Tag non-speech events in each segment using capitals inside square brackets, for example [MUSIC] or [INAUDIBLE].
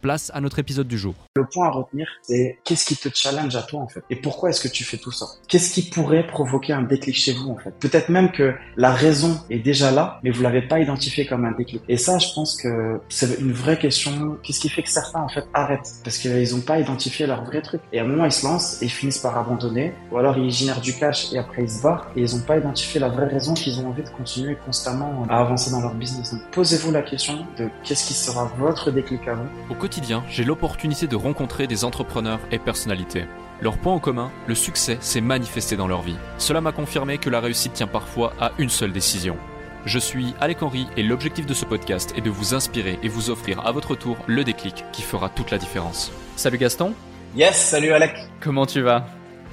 place à notre épisode du jour. Le point à retenir, c'est qu'est-ce qui te challenge à toi en fait? Et pourquoi est-ce que tu fais tout ça? Qu'est-ce qui pourrait provoquer un déclic chez vous en fait? Peut-être même que la raison est déjà là, mais vous l'avez pas identifié comme un déclic. Et ça, je pense que c'est une vraie question. Qu'est-ce qui fait que certains en fait arrêtent? Parce qu'ils n'ont pas identifié leur vrai truc Et à un moment, ils se lancent et ils finissent par abandonner, ou alors ils génèrent du cash et après ils se barrent et ils n'ont pas identifié la vraie raison qu'ils ont envie de continuer constamment à avancer dans leur business. Donc posez-vous la question de qu'est-ce qui sera votre déclic à vous? Au quotidien, j'ai l'opportunité de rencontrer des entrepreneurs et personnalités. Leur point en commun, le succès s'est manifesté dans leur vie. Cela m'a confirmé que la réussite tient parfois à une seule décision. Je suis Alec Henry et l'objectif de ce podcast est de vous inspirer et vous offrir à votre tour le déclic qui fera toute la différence. Salut Gaston Yes, salut Alec Comment tu vas?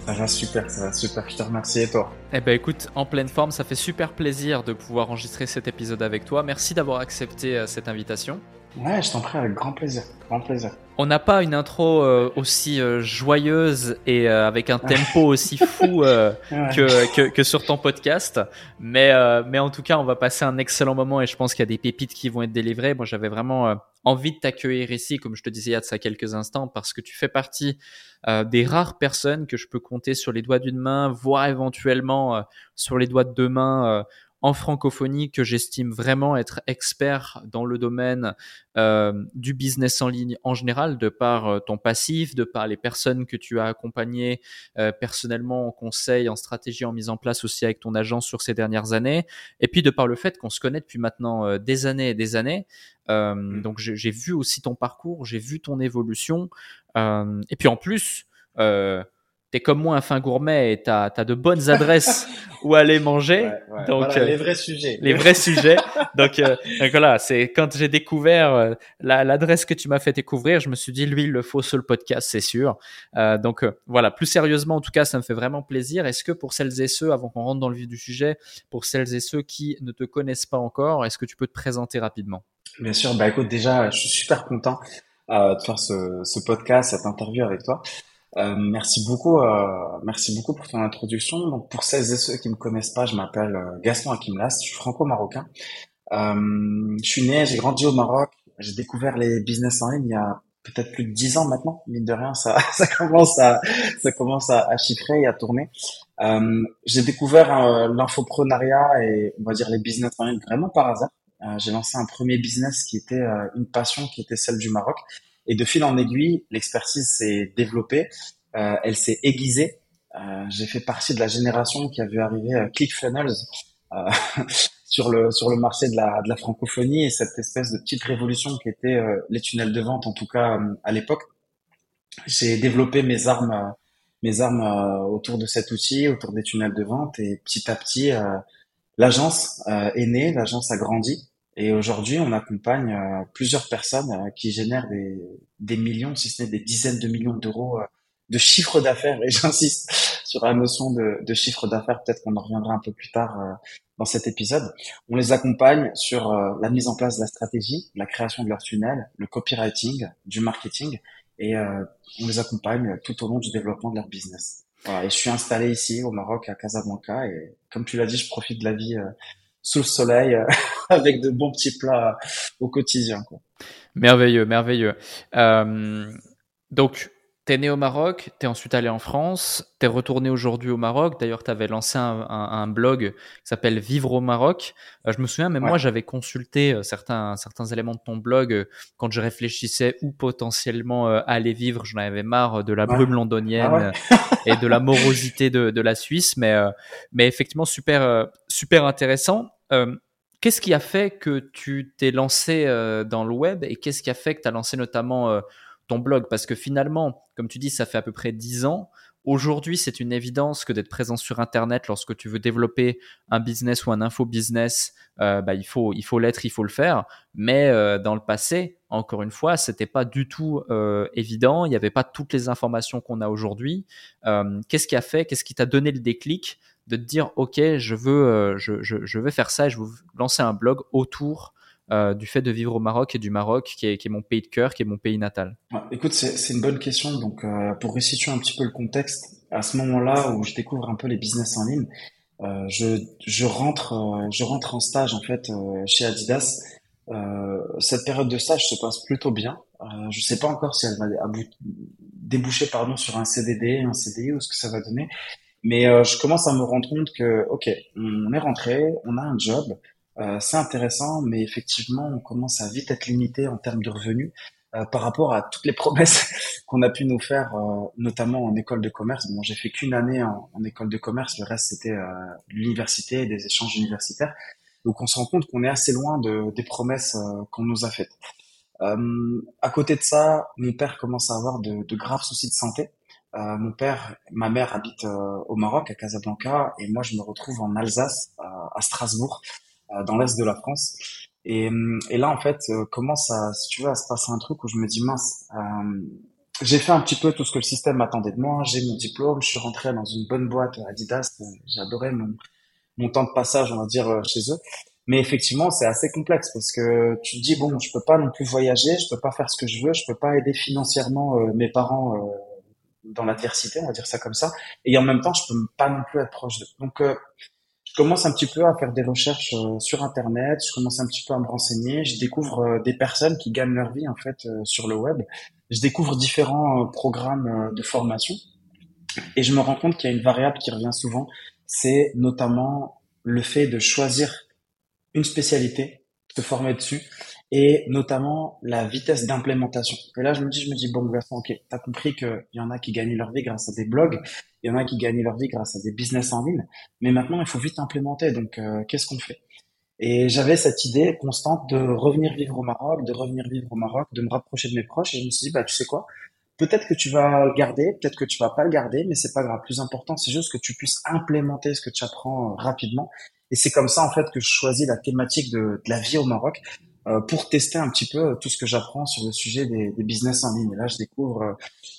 Ça va super, ça va super. Je te remercie et toi? Eh ben écoute, en pleine forme, ça fait super plaisir de pouvoir enregistrer cet épisode avec toi. Merci d'avoir accepté euh, cette invitation. Ouais, je t'en prie avec grand plaisir, grand plaisir. On n'a pas une intro euh, aussi euh, joyeuse et euh, avec un tempo [LAUGHS] aussi fou que, que, que, sur ton podcast, mais mais en tout cas, on va passer un excellent moment et je pense qu'il y a des pépites qui vont être délivrées. Moi, j'avais vraiment envie de t'accueillir ici, comme je te disais il y a de ça quelques instants, parce que tu fais partie des rares personnes que je peux compter sur les doigts d'une main, voire éventuellement sur les doigts de deux mains en francophonie que j'estime vraiment être expert dans le domaine euh, du business en ligne en général, de par euh, ton passif, de par les personnes que tu as accompagnées euh, personnellement en conseil, en stratégie, en mise en place aussi avec ton agence sur ces dernières années, et puis de par le fait qu'on se connaît depuis maintenant des années et des années. Mmh. Donc j'ai vu aussi ton parcours, j'ai vu ton évolution, et puis en plus t'es comme moi un fin gourmet et t'as as de bonnes adresses [LAUGHS] où aller manger. donc les vrais sujets. Les vrais sujets. [LAUGHS] Donc, euh, donc voilà, c'est quand j'ai découvert euh, l'adresse que tu m'as fait découvrir, je me suis dit lui il le faut sur le podcast, c'est sûr. Euh, donc voilà, plus sérieusement en tout cas, ça me fait vraiment plaisir. Est-ce que pour celles et ceux, avant qu'on rentre dans le vif du sujet, pour celles et ceux qui ne te connaissent pas encore, est-ce que tu peux te présenter rapidement? Bien sûr. Bah écoute, déjà, je suis super content de faire ce, ce podcast, cette interview avec toi. Euh, merci beaucoup, euh, merci beaucoup pour ton introduction. Donc, pour celles et ceux qui me connaissent pas, je m'appelle euh, Gaston Akimlas, je suis franco-marocain. Euh, je suis né, j'ai grandi au Maroc. J'ai découvert les business en ligne il y a peut-être plus de dix ans maintenant. Mine de rien, ça, [LAUGHS] ça commence à, ça commence à, à chiffrer et à tourner. Euh, j'ai découvert l'infoprenariat et on va dire les business en ligne vraiment par hasard. j'ai lancé un premier business qui était une passion, qui était celle du Maroc. Et de fil en aiguille, l'expertise s'est développée, euh, elle s'est aiguisée. Euh, j'ai fait partie de la génération qui a vu arriver euh, ClickFunnels euh, [LAUGHS] sur le sur le marché de la de la francophonie et cette espèce de petite révolution qui était euh, les tunnels de vente en tout cas à l'époque. J'ai développé mes armes mes armes autour de cet outil, autour des tunnels de vente et petit à petit l'agence est née, l'agence a grandi et aujourd'hui, on accompagne euh, plusieurs personnes euh, qui génèrent des, millions, si ce n'est des dizaines de millions d'euros euh, de chiffre d'affaires. Et [LAUGHS] j'insiste sur la notion de, de chiffre d'affaires, peut-être qu'on en reviendra un peu plus tard dans cet épisode. On les accompagne sur la mise en place de la stratégie, la création de leur tunnel, le copywriting, du marketing, et on les accompagne tout au long du développement de leur business. Voilà, et je suis installé ici au Maroc, à Casablanca, et comme tu l'as dit, je profite de la vie sous le soleil euh, [LAUGHS] avec de bons petits plats au quotidien. Quoi. Merveilleux, merveilleux. Euh, donc, T'es né au Maroc, t'es ensuite allé en France, t'es retourné aujourd'hui au Maroc. D'ailleurs, t'avais lancé un, blog qui s'appelle Vivre au Maroc. Euh, je me souviens, même moi, j'avais consulté euh, certains, certains éléments de ton blog euh, quand je réfléchissais où potentiellement aller vivre. J'en avais marre de la brume londonienne ah et de la morosité de, de la Suisse. Mais, mais effectivement, super, super intéressant. Qu'est-ce qui a fait que tu t'es lancé dans le web et qu'est-ce qui a fait que tu as lancé notamment ton blog? Parce que finalement, comme tu dis, ça fait à peu près 10 ans. Aujourd'hui, c'est une évidence que d'être présent sur Internet lorsque tu veux développer un business ou un info business, euh, bah, il faut il faut l'être, il faut le faire. Mais euh, dans le passé, encore une fois, c'était pas du tout euh, évident. Il n'y avait pas toutes les informations qu'on a aujourd'hui. qu'est-ce qui a fait Qu'est-ce qui t'a donné le déclic de te dire ok, je veux je, je, faire ça, et je veux lancer un blog autour euh, du fait de vivre au Maroc et du Maroc, qui est, mon pays de cœur, qui est mon pays natal Écoute, c'est une bonne question. Donc, euh, pour resituer un petit peu le contexte, à ce moment-là où je découvre un peu les business en ligne, euh, je, rentre, je rentre en stage en fait chez Adidas. cette période de stage se passe plutôt bien. je sais pas encore si elle va déboucher pardon sur un CDD, un CDI ou ce que ça va donner. Mais je commence à me rendre compte que, ok, on est rentré, on a un job, euh, c'est intéressant, mais effectivement, on commence à vite être limité en termes de revenus euh, par rapport à toutes les [LAUGHS] promesses qu'on a pu nous faire, euh, notamment en école de commerce. Bon, j'ai fait qu'une année en, école de commerce, le reste c'était l'université et des échanges universitaires. Donc, on se rend compte qu'on est assez loin de, des promesses qu'on nous a faites. à côté de ça, mon père commence à avoir de, de graves soucis de santé. Mon père, ma mère habite au Maroc, à Casablanca, et moi je me retrouve en Alsace, à Strasbourg, euh, dans l'est de la France. Et, euh, là, en fait, euh, commence à, si tu veux, à se passer un truc où je me dis mince. j'ai fait un petit peu tout ce que le système attendait de moi. J'ai mon diplôme, je suis rentré dans une bonne boîte Adidas. J'adorais mon, mon temps de passage, on va dire, chez eux. Mais effectivement, c'est assez complexe parce que tu te dis bon, je peux pas non plus voyager, je peux pas faire ce que je veux, je peux pas aider financièrement mes parents dans l'adversité, on va dire ça comme ça. Et en même temps, je peux pas non plus être proche d'eux. Donc commence un petit peu à faire des recherches euh, sur Internet, je commence un petit peu à me renseigner, je découvre euh, des personnes qui gagnent leur vie en fait euh, sur le web, je découvre différents programmes de formation et je me rends compte qu'il y a une variable qui revient souvent, c'est notamment le fait de choisir une spécialité, se former dessus et notamment la vitesse d'implémentation. Et là, je me dis, je me dis, bon, garçon, ok, t'as compris qu'il y en a qui gagnent leur vie grâce à des blogs, il y en a qui gagnent leur vie grâce à des business en ligne, mais maintenant, il faut vite implémenter. Donc, euh, qu'est-ce qu'on fait? Et j'avais cette idée constante de revenir vivre au Maroc, de revenir vivre au Maroc, de me rapprocher de mes proches, et je me suis dit, bah, tu sais quoi? Peut-être que tu vas le garder, peut-être que tu vas pas le garder, mais c'est pas grave. Plus important, c'est juste que tu puisses implémenter ce que tu apprends euh, rapidement. Et c'est comme ça, en fait, que je choisis la thématique de, de la vie au Maroc. Euh, pour tester un petit peu euh, tout ce que j'apprends sur le sujet des, des, business en ligne. Et là, je découvre euh,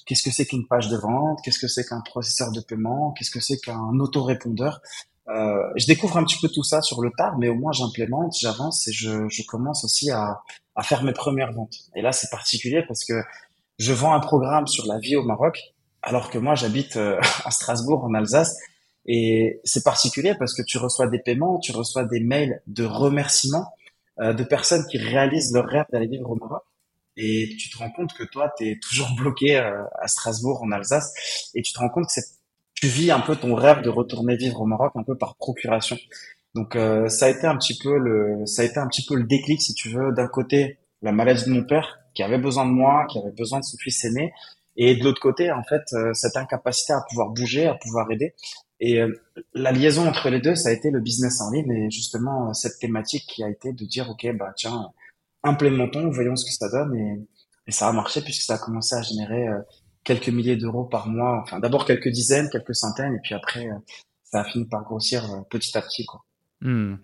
qu'est-ce que c'est qu'une page de vente, qu'est-ce que c'est qu'un processeur de paiement, qu'est-ce que c'est qu'un autorépondeur. Euh, je découvre un petit peu tout ça sur le tard, mais au moins j'implémente, j'avance et je, je, commence aussi à, à, faire mes premières ventes. Et là, c'est particulier parce que je vends un programme sur la vie au Maroc, alors que moi, j'habite [LAUGHS] à Strasbourg, en Alsace. Et c'est particulier parce que tu reçois des paiements, tu reçois des mails de remerciements euh, de personnes qui réalisent leur rêve d'aller vivre au Maroc. Et tu te rends compte que toi, tu es toujours bloqué euh, à Strasbourg, en Alsace, et tu te rends compte que tu vis un peu ton rêve de retourner vivre au Maroc un peu par procuration. Donc euh, ça a été un petit peu le ça a été un petit peu le déclic si tu veux d'un côté la maladie de mon père qui avait besoin de moi, qui avait besoin de son fils aîné et de l'autre côté en fait cette incapacité à pouvoir bouger, à pouvoir aider et euh, la liaison entre les deux, ça a été le business en ligne et justement euh, cette thématique qui a été de dire ok bah tiens implémentons, voyons ce que ça donne et, et ça a marché puisque ça a commencé à générer euh, quelques milliers d'euros par mois. Enfin d'abord quelques dizaines, quelques centaines et puis après ça a fini par grossir petit à petit quoi. Hmm.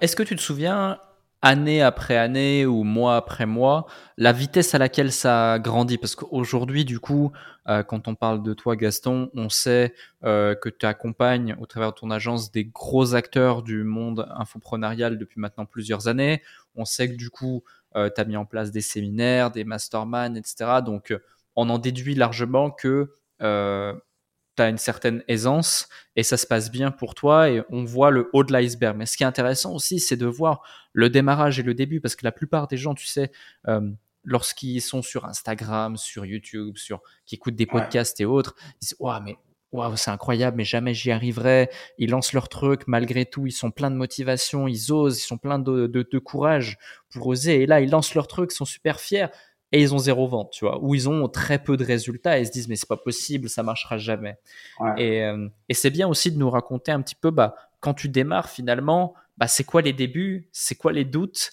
Est-ce que tu te souviens année après année ou mois après mois, la vitesse à laquelle ça grandit. Parce qu'aujourd'hui, du coup, euh, quand on parle de toi, Gaston, on sait euh, que tu accompagnes au travers de ton agence des gros acteurs du monde infoprenarial depuis maintenant plusieurs années. On sait que du coup, euh, tu as mis en place des séminaires, des masterminds, etc. Donc, on en déduit largement que tu as une certaine aisance et ça se passe bien pour toi et on voit le haut de l'iceberg. Mais ce qui est intéressant aussi, c'est de voir le démarrage et le début parce que la plupart des gens, tu sais, euh, lorsqu'ils sont sur Instagram, sur YouTube, sur qui écoutent des podcasts et autres, ils disent "Waouh, mais waouh, c'est incroyable, mais jamais j'y arriverai." Ils lancent leur truc, malgré tout, ils sont pleins de motivation, ils osent, ils sont pleins de, de, courage pour oser. Et là, ils lancent leur truc, ils sont super fiers et ils ont zéro vente, tu vois, ou ils ont très peu de résultats et ils se disent mais c'est pas possible, ça marchera jamais. Et, euh, et c'est bien aussi de nous raconter un petit peu, bah, quand tu démarres finalement, bah, c'est quoi les débuts, c'est quoi les doutes?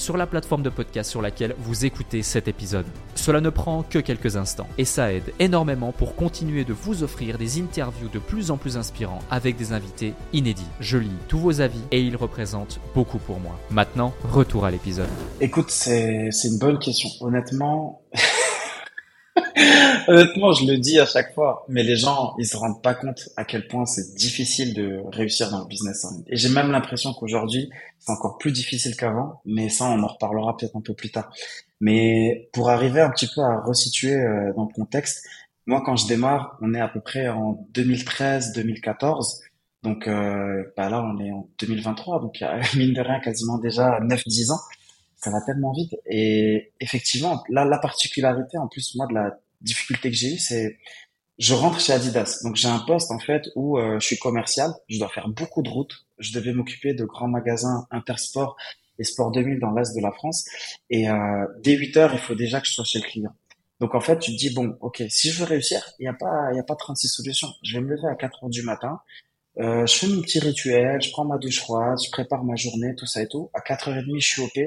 sur la plateforme de podcast sur laquelle vous écoutez cet épisode. Cela ne prend que quelques instants et ça aide énormément pour continuer de vous offrir des interviews de plus en plus inspirants avec des invités inédits. Je lis tous vos avis et ils représentent beaucoup pour moi. Maintenant, retour à l'épisode. Écoute, c'est une bonne question. Honnêtement, [LAUGHS] [LAUGHS] Honnêtement, je le dis à chaque fois, mais les gens, ils se rendent pas compte à quel point c'est difficile de réussir dans le business en ligne. Et j'ai même l'impression qu'aujourd'hui, c'est encore plus difficile qu'avant, mais ça, on en reparlera peut-être un peu plus tard. Mais pour arriver un petit peu à resituer euh, dans le contexte, moi, quand je démarre, on est à peu près en 2013-2014. Donc euh, bah là, on est en 2023, donc il y a [LAUGHS] mine de rien quasiment déjà 9-10 ans ça va tellement vite. Et effectivement, là, la particularité, en plus, moi, de la difficulté que j'ai eue, c'est je rentre chez Adidas. Donc j'ai un poste en fait où euh, je suis commercial, je dois faire beaucoup de routes, je devais m'occuper de grands magasins Intersport et Sport 2000 dans l'est de la France. Et euh, dès 8 heures, il faut déjà que je sois chez le client. Donc en fait, tu te dis bon, ok, si je veux réussir, il n'y a pas, il y a pas 36 solutions. Je vais me lever à 4 heures du matin, euh, je fais mon petit rituel, je prends ma douche froide, je prépare ma journée, tout ça et tout. À 4h30, je suis OP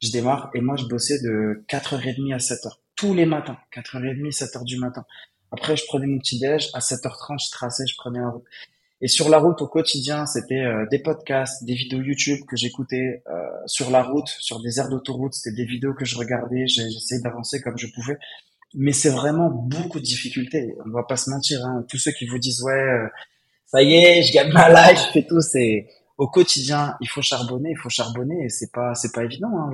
je démarre et moi je bossais de 4h30 à 7h tous les matins, 4h30, 7h du matin. Après je prenais mon petit déj, à 7h30 je traçais, je prenais la route. Et sur la route au quotidien, c'était euh, des podcasts, des vidéos YouTube que j'écoutais euh, sur la route, sur des aires d'autoroute, c'était des vidéos que je regardais, j'essayais d'avancer comme je pouvais. Mais c'est vraiment beaucoup de difficultés, on va pas se mentir. Hein. Tous ceux qui vous disent ouais, euh, ça y est, je gagne ma life, fais tout, c'est au quotidien, il faut charbonner, il faut charbonner, et c'est pas, c'est pas évident. Hein.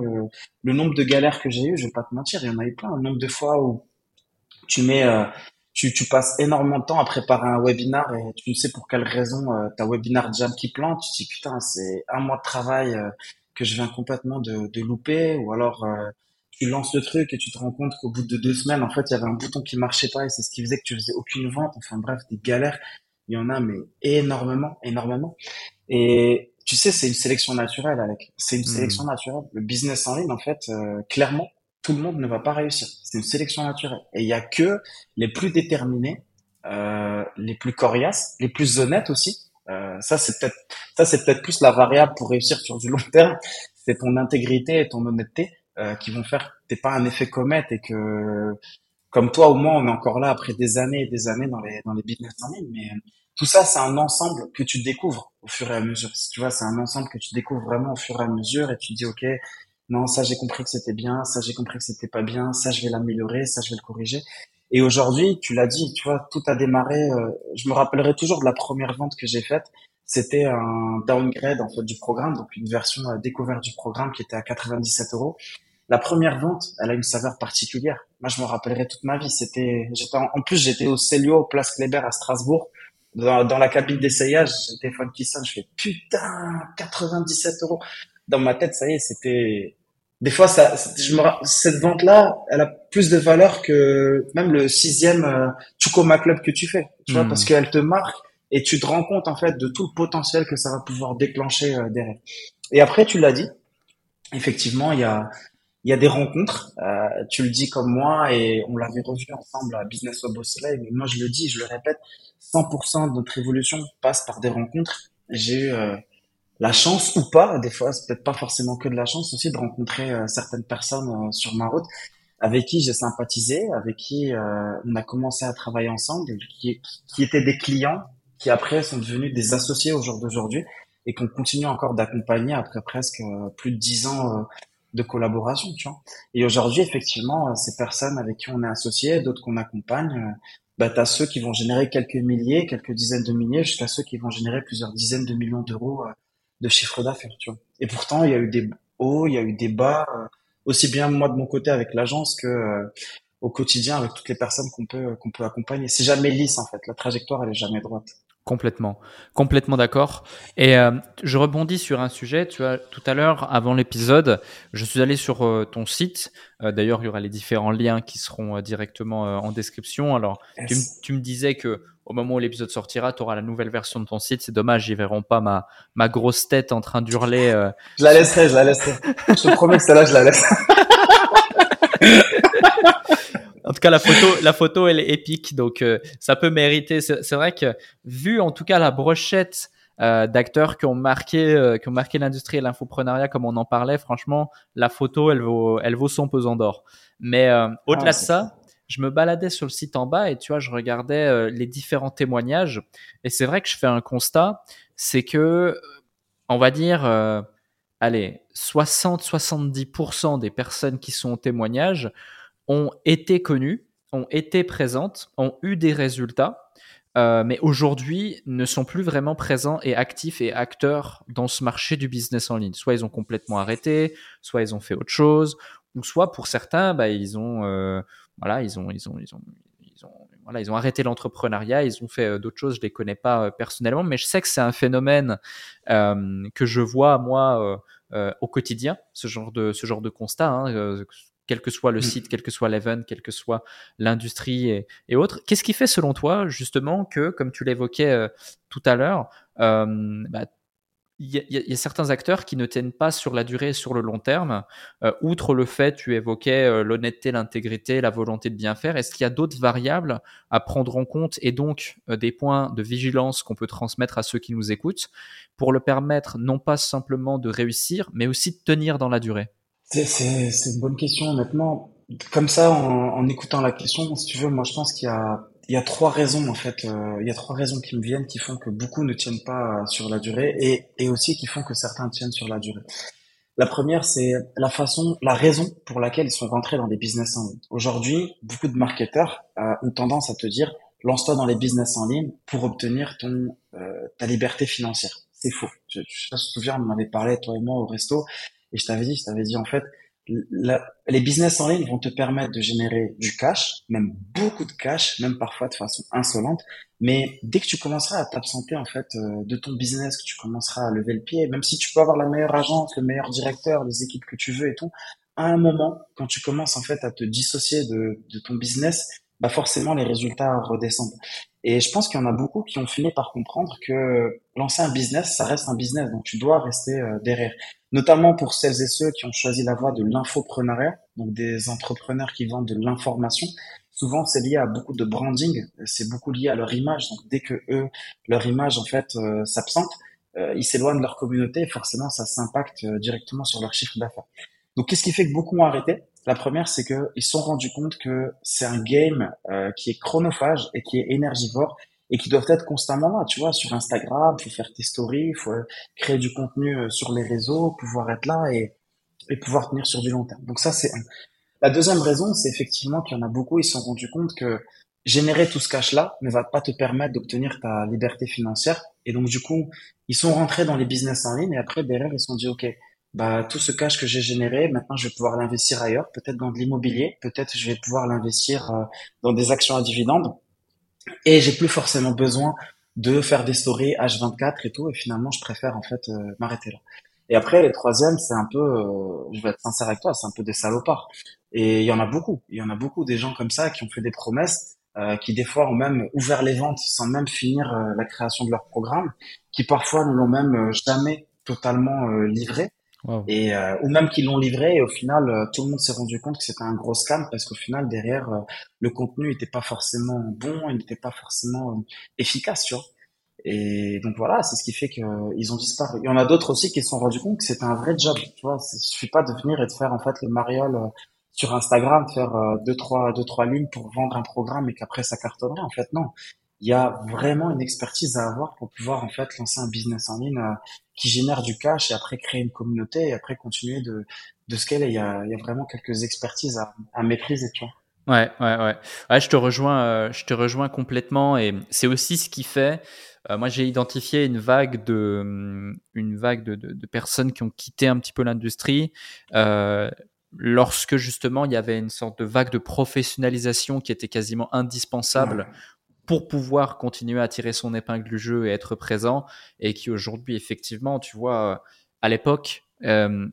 Le, nombre de galères que j'ai eu, je vais pas te mentir, il y en a eu plein. Le nombre de fois où tu mets, euh, tu, passes énormément de temps à préparer un webinar et tu ne sais pour quelle raison euh, ta webinar jam qui plante. Tu te dis putain, c'est un mois de travail euh, que je viens complètement de, de louper, ou alors tu lances le truc et tu te rends compte qu'au bout de deux semaines, en fait, il y avait un bouton qui marchait pas et c'est ce qui faisait que tu faisais aucune vente. Enfin bref, des galères. Il y en a, mais énormément, énormément. Et tu sais, c'est une sélection naturelle, Alec. C'est une hmm. sélection naturelle. Le business en ligne, en fait, euh, clairement, tout le monde ne va pas réussir. C'est une sélection naturelle. Et il y a que les plus déterminés, euh, les plus coriaces, les plus honnêtes aussi. Euh, ça, c'est peut-être, ça, c'est peut-être plus la variable pour réussir sur du long terme. C'est ton intégrité et ton honnêteté euh, qui vont faire que t'es pas un effet comète et que, comme toi, au moins, on est encore là après des années et des années dans les dans les business en ligne. Mais tout ça, c'est un ensemble que tu découvres au fur et à mesure. Tu vois, c'est un ensemble que tu découvres vraiment au fur et à mesure et tu dis, OK, non, ça, j'ai compris que c'était bien, ça, j'ai compris que c'était pas bien, ça, je vais l'améliorer, ça, je vais le corriger. Et aujourd'hui, tu l'as dit, tu vois, tout a démarré, euh, je me rappellerai toujours de la première vente que j'ai faite. C'était un downgrade, en fait, du programme, donc une version euh, découverte du programme qui était à 97 euros. La première vente, elle a une saveur particulière. Moi, je me rappellerai toute ma vie. C'était, j'étais en, plus, j'étais au Célio, place Kléber à Strasbourg dans, dans la cabine d'essayage, j'ai le téléphone qui sonne, je fais putain, 97 euros. Dans ma tête, ça y est, c'était. Des fois, ça, je me, cette vente-là, elle a plus de valeur que même le sixième euh, Chukoma Club que tu fais, tu vois, hmm. parce qu'elle te marque et tu te rends compte en fait de tout le potentiel que ça va pouvoir déclencher euh, derrière. Et après, tu l'as dit, effectivement, il y a il y a des rencontres. Euh, tu le dis comme moi et on l'avait revu ensemble à Business Web Soleil. Mais moi, je le dis, je le répète, 100% de notre évolution passe par des rencontres. J'ai eu euh, la chance ou pas, des fois, c'est peut-être pas forcément que de la chance aussi de rencontrer euh, certaines personnes euh, sur ma route avec qui j'ai sympathisé, avec qui on a commencé à travailler ensemble, qui, qui étaient des clients, qui après sont devenus des associés au jour d'aujourd'hui et qu'on continue encore d'accompagner après presque plus de dix ans de collaboration, tu vois. Et aujourd'hui, effectivement, ces personnes avec qui on est associé, d'autres qu'on accompagne, bah, tu as ceux qui vont générer quelques milliers, quelques dizaines de milliers, jusqu'à ceux qui vont générer plusieurs dizaines de millions d'euros euh, de chiffre d'affaires, tu vois. Et pourtant, il y a eu des hauts, il y a eu des bas, euh, aussi bien moi de mon côté avec l'agence que euh, au quotidien avec toutes les personnes qu'on peut qu'on peut accompagner. C'est jamais lisse en fait, la trajectoire elle est jamais droite. Complètement, complètement d'accord. Et euh, je rebondis sur un sujet. Tu vois, tout à l'heure, avant l'épisode, je suis allé sur euh, ton site. Euh, d'ailleurs, il y aura les différents liens qui seront directement en description. Alors, tu, me disais que au moment où l'épisode sortira, tu auras la nouvelle version de ton site. C'est dommage, ils verront pas ma, ma grosse tête en train d'hurler. Je la laisserai, je la laisserai. je te promets que celle-là, je la laisse. [LAUGHS] En tout cas, la photo, la photo, elle est épique, donc euh, ça peut mériter. C'est vrai que vu en tout cas la brochette euh, d'acteurs qui ont marqué, euh, qui ont marqué l'industrie et l'infoprenariat, comme on en parlait, franchement, la photo, elle vaut, elle vaut son pesant d'or. Mais au-delà ah, de ça, je me baladais sur le site en bas et tu vois, je regardais les différents témoignages et c'est vrai que je fais un constat, c'est que, on va dire, allez, 60-70% des personnes qui sont au témoignage ont été connues, ont été présentes, ont eu des résultats, euh, mais aujourd'hui ne sont plus vraiment présents et actifs et acteurs dans ce marché du business en ligne. Soit ils ont complètement arrêté, soit ils ont fait autre chose, ou soit pour certains, bah, ils ont, euh, voilà, ils ont, ils ont, ils ont, ils ont, voilà, ils ont arrêté l'entrepreneuriat, ils ont fait euh, d'autres choses. Je les connais pas personnellement, mais je sais que c'est un phénomène que je vois moi au quotidien, ce genre de, ce genre de constat. Hein, quel que soit le mm. site, quel que soit l'event, quelle que soit l'industrie et, autres. Qu'est-ce qui fait selon toi justement que, comme tu l'évoquais euh, tout à l'heure, euh, bah, il y, a certains acteurs qui ne tiennent pas sur la durée et sur le long terme. Euh, outre le fait, tu évoquais l'honnêteté, l'intégrité, la volonté de bien faire, est-ce qu'il y a d'autres variables à prendre en compte et donc des points de vigilance qu'on peut transmettre à ceux qui nous écoutent pour le permettre non pas simplement de réussir, mais aussi de tenir dans la durée? C'est, une bonne question, honnêtement. Comme ça, en, en écoutant la question, si tu veux, moi je pense qu'il y a, il y a trois raisons en fait. Euh, il y a trois raisons qui me viennent qui font que beaucoup ne tiennent pas sur la durée et, et aussi qui font que certains tiennent sur la durée. La première, c'est la façon, la raison pour laquelle ils sont rentrés dans des business en ligne. Aujourd'hui, beaucoup de marketeurs euh, ont tendance à te dire lance-toi dans les business en ligne pour obtenir ton euh, ta liberté financière. C'est faux. Je, je tu te souviens, on en avait parlé toi et moi au resto. Et je t'avais dit, je t'avais dit en fait, les business en ligne vont te permettre de générer du cash, même beaucoup de cash, même parfois de façon insolente. Mais dès que tu commenceras à t'absenter en fait euh, de ton business, que tu commenceras à lever le pied, même si tu peux avoir la meilleure agence, le meilleur directeur, les équipes que tu veux et tout, à un moment, quand tu commences en fait à te dissocier de, de ton business, bah forcément les résultats redescendent. Et je pense qu'il y en a beaucoup qui ont fini par comprendre que lancer un business, ça reste un business, donc tu dois rester euh, derrière. Notamment pour celles et ceux qui ont choisi la voie de l'infoprenariat, donc des entrepreneurs qui vendent de l'information. Souvent, c'est lié à beaucoup de branding, c'est beaucoup lié à leur image. Donc dès que eux, leur image en fait euh, s'absente, euh, ils s'éloignent de leur communauté forcément ça s'impacte directement sur leur chiffre d'affaires. Donc qu'est-ce qui fait que beaucoup ont arrêté? La première, c'est qu'ils se sont rendus compte que c'est un game euh, qui est chronophage et qui est énergivore et qui doivent être constamment là, tu vois, sur Instagram, faut faire tes stories, faut créer du contenu euh, sur les réseaux, pouvoir être là et, et pouvoir tenir sur du long terme. Donc ça, c'est La deuxième raison, c'est effectivement qu'il y en a beaucoup, ils se sont rendus compte que générer tout ce cash-là ne va pas te permettre d'obtenir ta liberté financière. Et donc, du coup, ils sont rentrés dans les business en ligne et après, derrière, ils se sont dit, OK, bah, tout ce cash que j'ai généré, maintenant je vais pouvoir l'investir ailleurs, peut-être dans de l'immobilier, peut-être je vais pouvoir l'investir euh, dans des actions à dividendes, et j'ai plus forcément besoin de faire des stories H24 et tout, et finalement je préfère en fait euh, m'arrêter là. Et après, le troisième, c'est un peu, euh, je vais être sincère avec toi, c'est un peu des salopards. Et il y en a beaucoup, il y en a beaucoup des gens comme ça qui ont fait des promesses, qui des fois ont même ouvert les ventes sans même finir la création de leur programme, qui parfois ne l'ont même jamais totalement livré et euh, ou même qu'ils l'ont livré et au final euh, tout le monde s'est rendu compte que c'était un gros scam parce qu'au final derrière euh, le contenu n'était pas forcément bon, il n'était pas forcément efficace, tu vois. Et donc voilà, c'est ce qui fait qu'ils ont disparu. Il y en a d'autres aussi qui se sont rendus compte que c'était un vrai job, tu vois. Il suffit pas de venir et de faire en fait le mariole sur Instagram, faire deux trois deux trois lignes pour vendre un programme et qu'après ça cartonnerait. En fait, non il y a vraiment une expertise à avoir pour pouvoir en fait lancer un business en ligne euh, qui génère du cash et après créer une communauté et après continuer de, de scaler. Il y a, il y a vraiment quelques expertises à, à maîtriser, tu vois. Ouais, ouais, ouais. ouais je te rejoins, euh, je te rejoins complètement et c'est aussi ce qui fait moi, j'ai identifié une vague de, hum, une vague de, de, personnes qui ont quitté un petit peu l'industrie. Euh, lorsque justement il y avait une sorte de vague de professionnalisation qui était quasiment indispensable pour pouvoir continuer à tirer son épingle du jeu et être présent, et qui aujourd'hui, effectivement, tu vois, à l'époque, euh,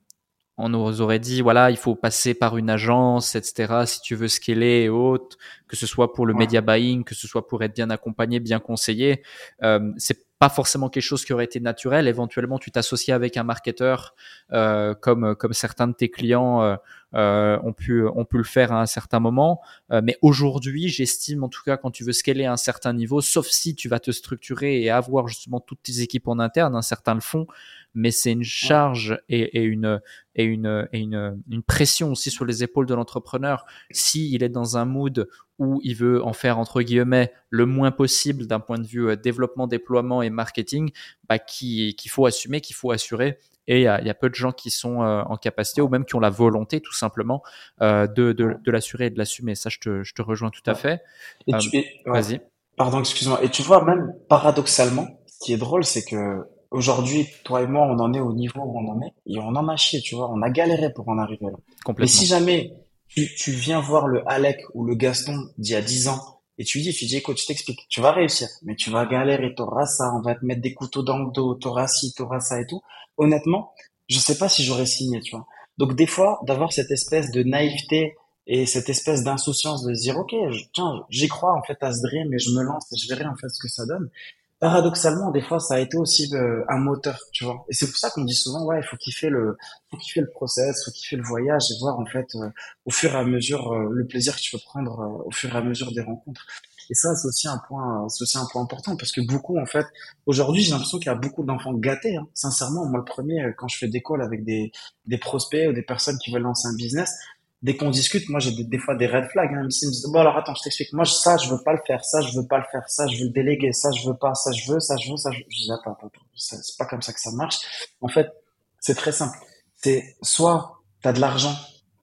on nous aurait dit voilà il faut passer par une agence etc si tu veux scaler et autres que ce soit pour le media buying que ce soit pour être bien accompagné bien conseillé euh, c'est pas forcément quelque chose qui aurait été naturel. Éventuellement tu t'associes avec un marketeur euh, comme comme certains de tes clients euh, ont pu ont pu le faire à un certain moment euh, mais aujourd'hui j'estime en tout cas quand tu veux scaler à un certain niveau sauf si tu vas te structurer et avoir justement toutes tes équipes en interne un certain le font mais c'est une charge et, et, une et une et une, une pression aussi sur les épaules de l'entrepreneur si il est dans un mood où il veut en faire entre guillemets le moins possible d'un point de vue euh, développement, déploiement et marketing, bah, qu'il faut assumer, qu'il faut assurer. Et il y, a, y a, peu de gens qui sont euh, en capacité ou même qui ont la volonté tout simplement euh, de, de, de l'assurer et de l'assumer. Ça, je te, je te rejoins tout à fait. Et Vas-y. Pardon, excuse-moi. Et tu vois, même paradoxalement, ce qui est drôle, c'est que aujourd'hui, toi et moi, on en est au niveau où on en est, et on en a chié, tu vois, on a galéré pour en arriver là. Complètement. Mais si jamais tu, tu viens voir le Alec ou le Gaston d'il y a 10 ans, et tu dis, tu dis, écoute, je t'explique, tu vas réussir, mais tu vas galérer, t'auras ça, on va te mettre des couteaux dans le dos, t'auras ci, t'auras ça et tout. Honnêtement, je sais pas si j'aurais signé, tu vois. Donc des fois, d'avoir cette espèce de naïveté et cette espèce d'insouciance de se dire, ok, tiens, j'y crois en fait à ce dream, mais je me lance et je verrai en fait ce que ça donne paradoxalement, des fois, ça a été aussi euh, un moteur, tu vois. Et c'est pour ça qu'on dit souvent, ouais, il faut kiffer le, faut kiffer le process, faut kiffer le voyage et voir en fait euh, au fur et à mesure euh, le plaisir que tu peux prendre au fur et à mesure des rencontres. Et ça, c'est aussi un point, c'est aussi un point important parce que beaucoup, en fait, aujourd'hui, j'ai l'impression qu'il y a beaucoup d'enfants gâtés. Hein. Sincèrement, moi, le premier, quand je fais des calls avec des, des prospects ou des personnes qui veulent lancer un business, dès qu'on discute, moi j'ai des, fois des red flags. Hein. Ils me disent bon alors attends, je t'explique. Moi ça je veux pas le faire, ça je veux pas le faire, ça je veux le déléguer, ça je veux pas, ça je veux, ça je veux, ça je veux. Je dis attends, attends, attends. c'est pas comme ça que ça marche. En fait, c'est très simple. C'est soit t'as de l'argent,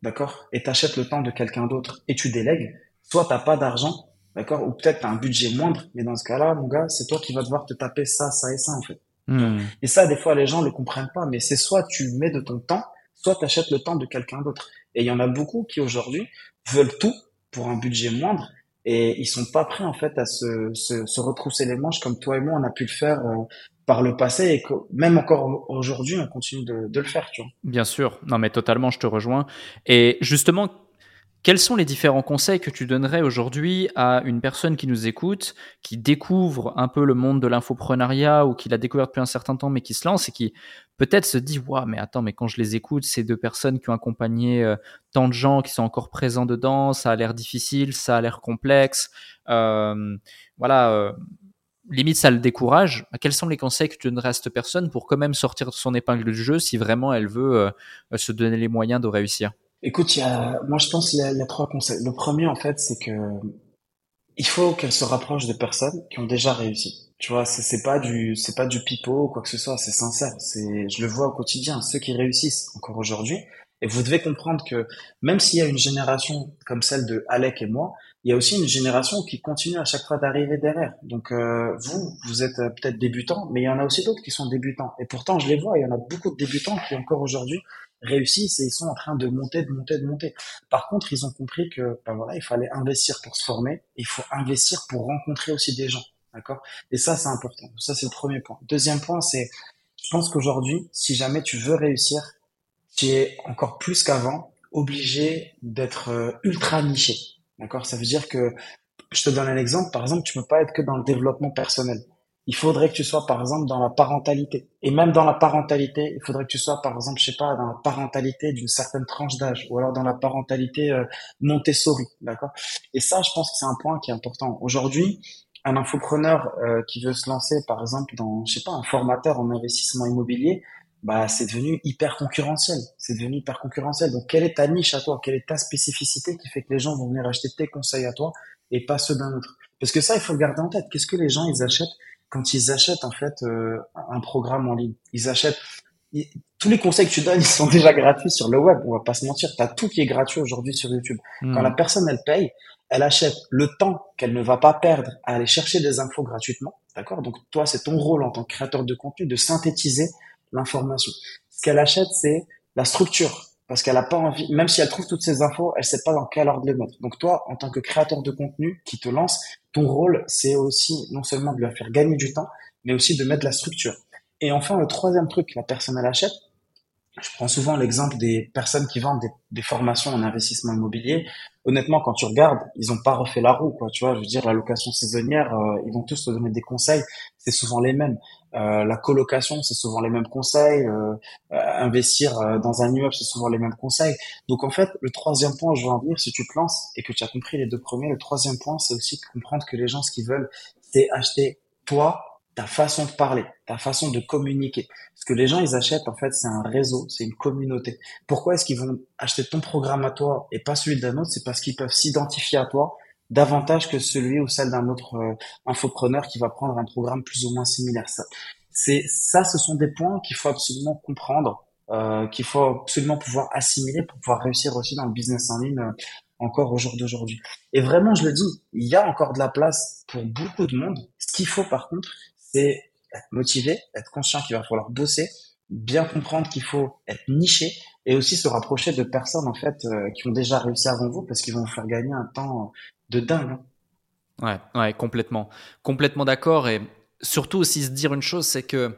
d'accord, et t'achètes le temps de quelqu'un d'autre et tu délègues. Soit t'as pas d'argent, d'accord, ou peut-être t'as un budget moindre, mais dans ce cas-là, mon gars, c'est toi qui vas devoir te taper ça, ça et ça en fait. Hmm. Et ça, des fois, les gens le comprennent pas, mais c'est soit tu mets de ton temps, soit tu achètes le temps de quelqu'un d'autre. Et il y en a beaucoup qui aujourd'hui veulent tout pour un budget moindre et ils sont pas prêts en fait à se, se, se retrousser les manches comme toi et moi on a pu le faire euh, par le passé et que même encore aujourd'hui on continue de, de le faire. Tu vois. Bien sûr, non mais totalement, je te rejoins. Et justement, quels sont les différents conseils que tu donnerais aujourd'hui à une personne qui nous écoute, qui découvre un peu le monde de l'infoprenariat ou qui l'a découvert depuis un certain temps mais qui se lance et qui peut-être se dit waouh mais attends mais quand je les écoute ces deux personnes qui ont accompagné euh, tant de gens qui sont encore présents dedans ça a l'air difficile ça a l'air complexe euh, voilà euh, limite ça le décourage. Quels sont les conseils que tu donnerais à cette personne pour quand même sortir de son épingle du jeu si vraiment elle veut se donner les moyens de réussir? Écoute, il y a, moi je pense qu'il y, y a trois conseils. Le premier en fait, c'est que il faut qu'elle se rapproche de personnes qui ont déjà réussi. Tu vois, c'est, pas du, c'est pas du pipeau ou quoi que ce soit. C'est sincère. C'est, je le vois au quotidien. Ceux qui réussissent encore aujourd'hui. Et vous devez comprendre que même s'il y a une génération comme celle de Alec et moi, il y a aussi une génération qui continue à chaque fois d'arriver derrière. Donc euh, vous, vous êtes euh, peut-être débutants, mais il y en a aussi d'autres qui sont débutants. Et pourtant, je les vois, il y en a beaucoup de débutants qui encore aujourd'hui réussissent et ils sont en train de monter, de monter, de monter. Par contre, ils ont compris que ben voilà, il fallait investir pour se former, il faut investir pour rencontrer aussi des gens, d'accord? Et ça, c'est important. Ça, c'est le premier point. Deuxième point, c'est, je pense qu'aujourd'hui, si jamais tu veux réussir, tu es encore plus qu'avant obligé d'être euh, ultra niché, d'accord? Ça veut dire que, je te donne un exemple. Par exemple, tu peux pas être que dans le développement personnel il faudrait que tu sois par exemple dans la parentalité. Et même dans la parentalité, il faudrait que tu sois par exemple, je sais pas, dans la parentalité d'une certaine tranche d'âge, ou alors dans la parentalité euh, Montessori, d'accord? Et ça, je pense que c'est un point qui est important. Aujourd'hui, un infopreneur euh, qui veut se lancer, par exemple, dans, je sais pas, un formateur en investissement immobilier, bah c'est devenu hyper concurrentiel. C'est devenu hyper concurrentiel. Donc, quelle est ta niche à toi? Quelle est ta spécificité qui fait que les gens vont venir acheter tes conseils à toi et pas ceux d'un autre? Parce que ça, il faut le garder en tête. Qu'est-ce que les gens ils achètent? Quand ils achètent en fait euh, un programme en ligne. Ils achètent tous les conseils que tu donnes, [LAUGHS] ils sont déjà gratuits sur le web. On va pas se mentir, tu as tout qui est gratuit aujourd'hui sur YouTube. Hmm. Quand la personne elle paye, elle achète le temps qu'elle ne va pas perdre à aller chercher des infos gratuitement. D'accord? Donc toi, c'est ton rôle en tant que créateur de contenu de synthétiser l'information. Ce qu'elle achète, c'est la structure. Parce qu'elle a pas envie, même si elle trouve toutes ces infos, elle sait pas dans quel ordre les mettre. Donc toi, en tant que créateur de contenu qui te lance, ton rôle, c'est aussi non seulement de lui faire gagner du temps, mais aussi de mettre de la structure. Et enfin, le troisième truc la personne elle achète, je prends souvent l'exemple des personnes qui vendent des, formations en investissement immobilier. Honnêtement, quand tu regardes, ils n'ont pas refait la roue, quoi. Tu vois, je veux dire, la location saisonnière, euh, ils vont tous te donner des conseils. C'est souvent les mêmes. Euh, la colocation, c'est souvent les mêmes conseils. Euh, investir dans un immeuble, c'est souvent les mêmes conseils. Donc en fait, le troisième point, je veux en venir, si tu te lances et que tu as compris les deux premiers, le troisième point, c'est aussi comprendre que les gens, ce qu'ils veulent, c'est acheter toi ta façon de parler, ta façon de communiquer. Ce que les gens, ils achètent, en fait, c'est un réseau, c'est une communauté. Pourquoi est-ce qu'ils vont acheter ton programme à toi et pas celui d'un autre? C'est parce qu'ils peuvent s'identifier à toi davantage que celui ou celle d'un autre euh, infopreneur qui va prendre un programme plus ou moins similaire. Ça, c'est ça, ce sont des points qu'il faut absolument comprendre, euh, qu'il faut absolument pouvoir assimiler pour pouvoir réussir aussi dans le business en ligne euh, encore au jour d'aujourd'hui. Et vraiment, je le dis, il y a encore de la place pour beaucoup de monde. Ce qu'il faut par contre, c'est être motivé, être conscient qu'il va falloir bosser, bien comprendre qu'il faut être niché et aussi se rapprocher de personnes en fait euh, qui ont déjà réussi avant vous parce qu'ils vont vous faire gagner un temps de dingue. Hein. Ouais, ouais, complètement, complètement d'accord et surtout aussi se dire une chose, c'est que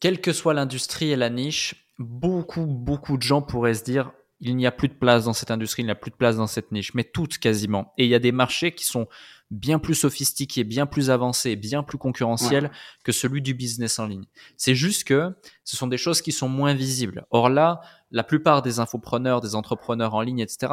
quelle que soit l'industrie et la niche, beaucoup, beaucoup de gens pourraient se dire il n'y a plus de place dans cette industrie, il n'y a plus de place dans cette niche, mais toutes quasiment. Et il y a des marchés qui sont bien plus sophistiqués, bien plus avancés, bien plus concurrentiels que celui du business en ligne. C'est juste que ce sont des choses qui sont moins visibles. Or là, la plupart des infopreneurs, des entrepreneurs en ligne, etc.,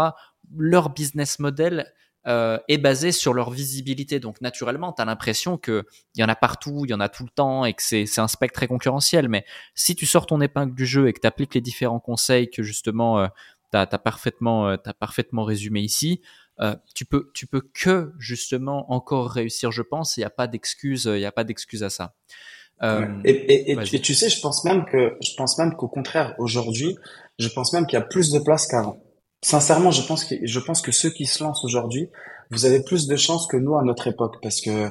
leur business model euh, est basé sur leur visibilité. Donc naturellement, tu as l'impression qu'il y en a partout, il y en a tout le temps et que c'est un spectre très concurrentiel. Mais si tu sors ton épingle du jeu et que tu appliques les différents conseils que justement... Euh, tu as, parfaitement, euh, as parfaitement résumé ici. Euh, tu peux tu peux que justement encore réussir je pense il n'y a pas d'excuse il y a pas d'excuse à ça euh, et, et, tu sais je pense même que je pense même qu'au contraire aujourd'hui je pense même qu'il y a plus de place qu'avant sincèrement je pense que je pense que ceux qui se lancent aujourd'hui vous avez plus de chances que nous à notre époque parce que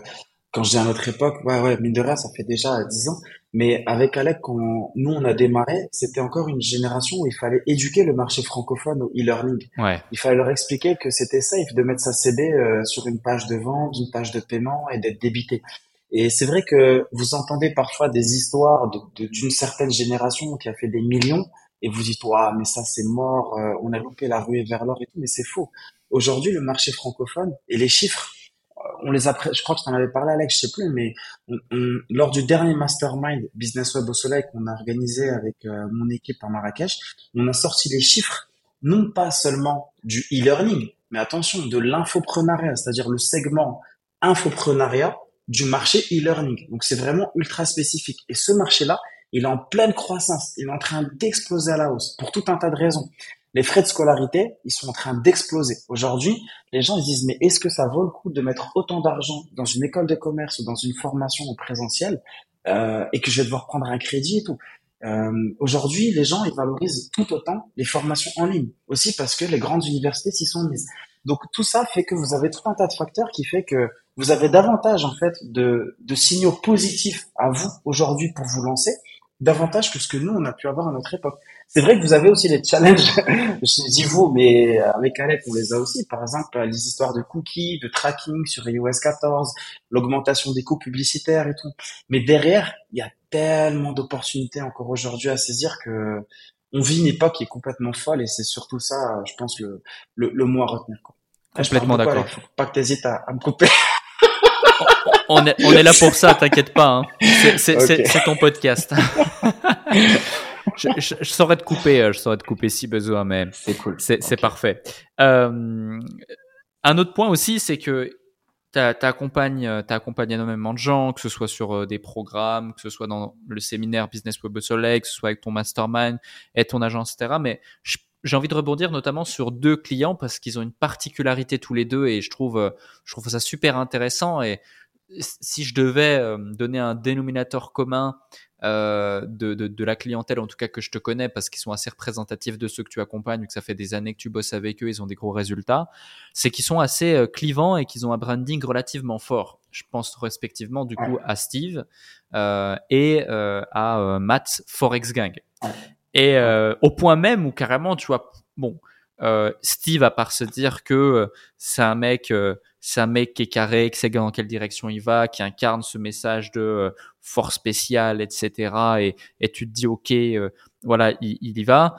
quand je dis à notre époque, ouais, ouais, mine de rien, ça fait déjà dix ans. Mais avec Alec, quand nous, on a démarré, c'était encore une génération où il fallait éduquer le marché francophone au e-learning. Ouais. Il fallait leur expliquer que c'était safe de mettre sa CD euh, sur une page de vente, une page de paiement et d'être débité. Et c'est vrai que vous entendez parfois des histoires d'une certaine génération qui a fait des millions et vous dites, ah, mais ça c'est mort, euh, on a loupé la rue vers l'or et tout, mais c'est faux. Aujourd'hui, le marché francophone et les chiffres on les a, je crois que tu en avais parlé Alex, je sais plus, mais lors du dernier mastermind Business Web au Soleil qu'on a organisé avec euh, mon équipe à Marrakech, on a sorti les chiffres, non pas seulement du e-learning, mais attention, de l'infoprenariat, c'est-à-dire le segment infoprenariat du marché e-learning. Donc c'est vraiment ultra spécifique. Et ce marché-là, il est en pleine croissance. Il est en train d'exploser à la hausse pour tout un tas de raisons les frais de scolarité, ils sont en train d'exploser. Aujourd'hui, les gens ils disent mais est-ce que ça vaut le coup de mettre autant d'argent dans une école de commerce ou dans une formation en présentiel euh, et que je vais devoir prendre un crédit et tout? Euh, Aujourd'hui, les gens ils valorisent tout autant les formations en ligne aussi parce que les grandes universités s'y sont mises. Donc tout ça fait que vous avez tout un tas de facteurs qui fait que vous avez davantage en fait de, de signaux positifs à vous aujourd'hui pour vous lancer, davantage que ce que nous on a pu avoir à notre époque. C'est vrai que vous avez aussi les challenges, je dis vous, mais avec Alec, on les a aussi. Par exemple, les histoires de cookies, de tracking sur iOS 14, l'augmentation des coûts publicitaires et tout. Mais derrière, il y a tellement d'opportunités encore aujourd'hui à saisir que on vit une époque qui est complètement folle et c'est surtout ça, je pense, le, le, le mot à retenir. Quoi. Complètement d'accord. Faut pas que tu à, à me couper. [LAUGHS] on, est, on est là pour ça, t'inquiète pas. Hein. C'est ton podcast. [LAUGHS] je, je, saurais te couper, euh, je saurais te couper si besoin, mais c'est cool. C'est parfait. Euh, un autre point aussi, c'est que tu accompagnes, euh, accompagné énormément de gens, que ce soit sur euh, des programmes, que ce soit dans le séminaire Business Web au Soleil, que ce soit avec ton mastermind et ton agence, etc. Mais j'ai envie de rebondir notamment sur deux clients parce qu'ils ont une particularité tous les deux et je trouve, je trouve ça super intéressant et si je devais donner un dénominateur commun euh, de, de, la clientèle, en tout cas que je te connais, parce qu'ils sont assez représentatifs de ceux que tu accompagnes, que ça fait des années que tu bosses avec eux, ils ont des gros résultats, c'est qu'ils sont assez euh, clivants et qu'ils ont un branding relativement fort. Je pense respectivement du coup à Steve euh, et euh, à Matt Forex Gang. Et au point même où carrément, tu vois, bon, Steve, à part se dire que c'est un mec c'est un mec qui est carré, qui sait dans quelle direction il va, qui incarne ce message de euh, force spéciale, etc. Et, et, tu te dis, ok, euh, voilà, il, il, y va.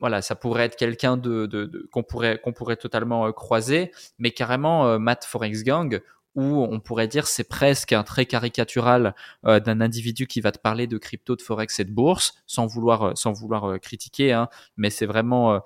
Voilà, ça pourrait être quelqu'un de, de, de qu'on pourrait pourrait totalement euh, croiser, mais carrément Matt Forex Gang, où on pourrait dire c'est presque un trait caricatural euh, d'un individu qui va te parler de crypto, de forex et de bourse, sans vouloir euh, sans vouloir euh, critiquer, hein, mais c'est vraiment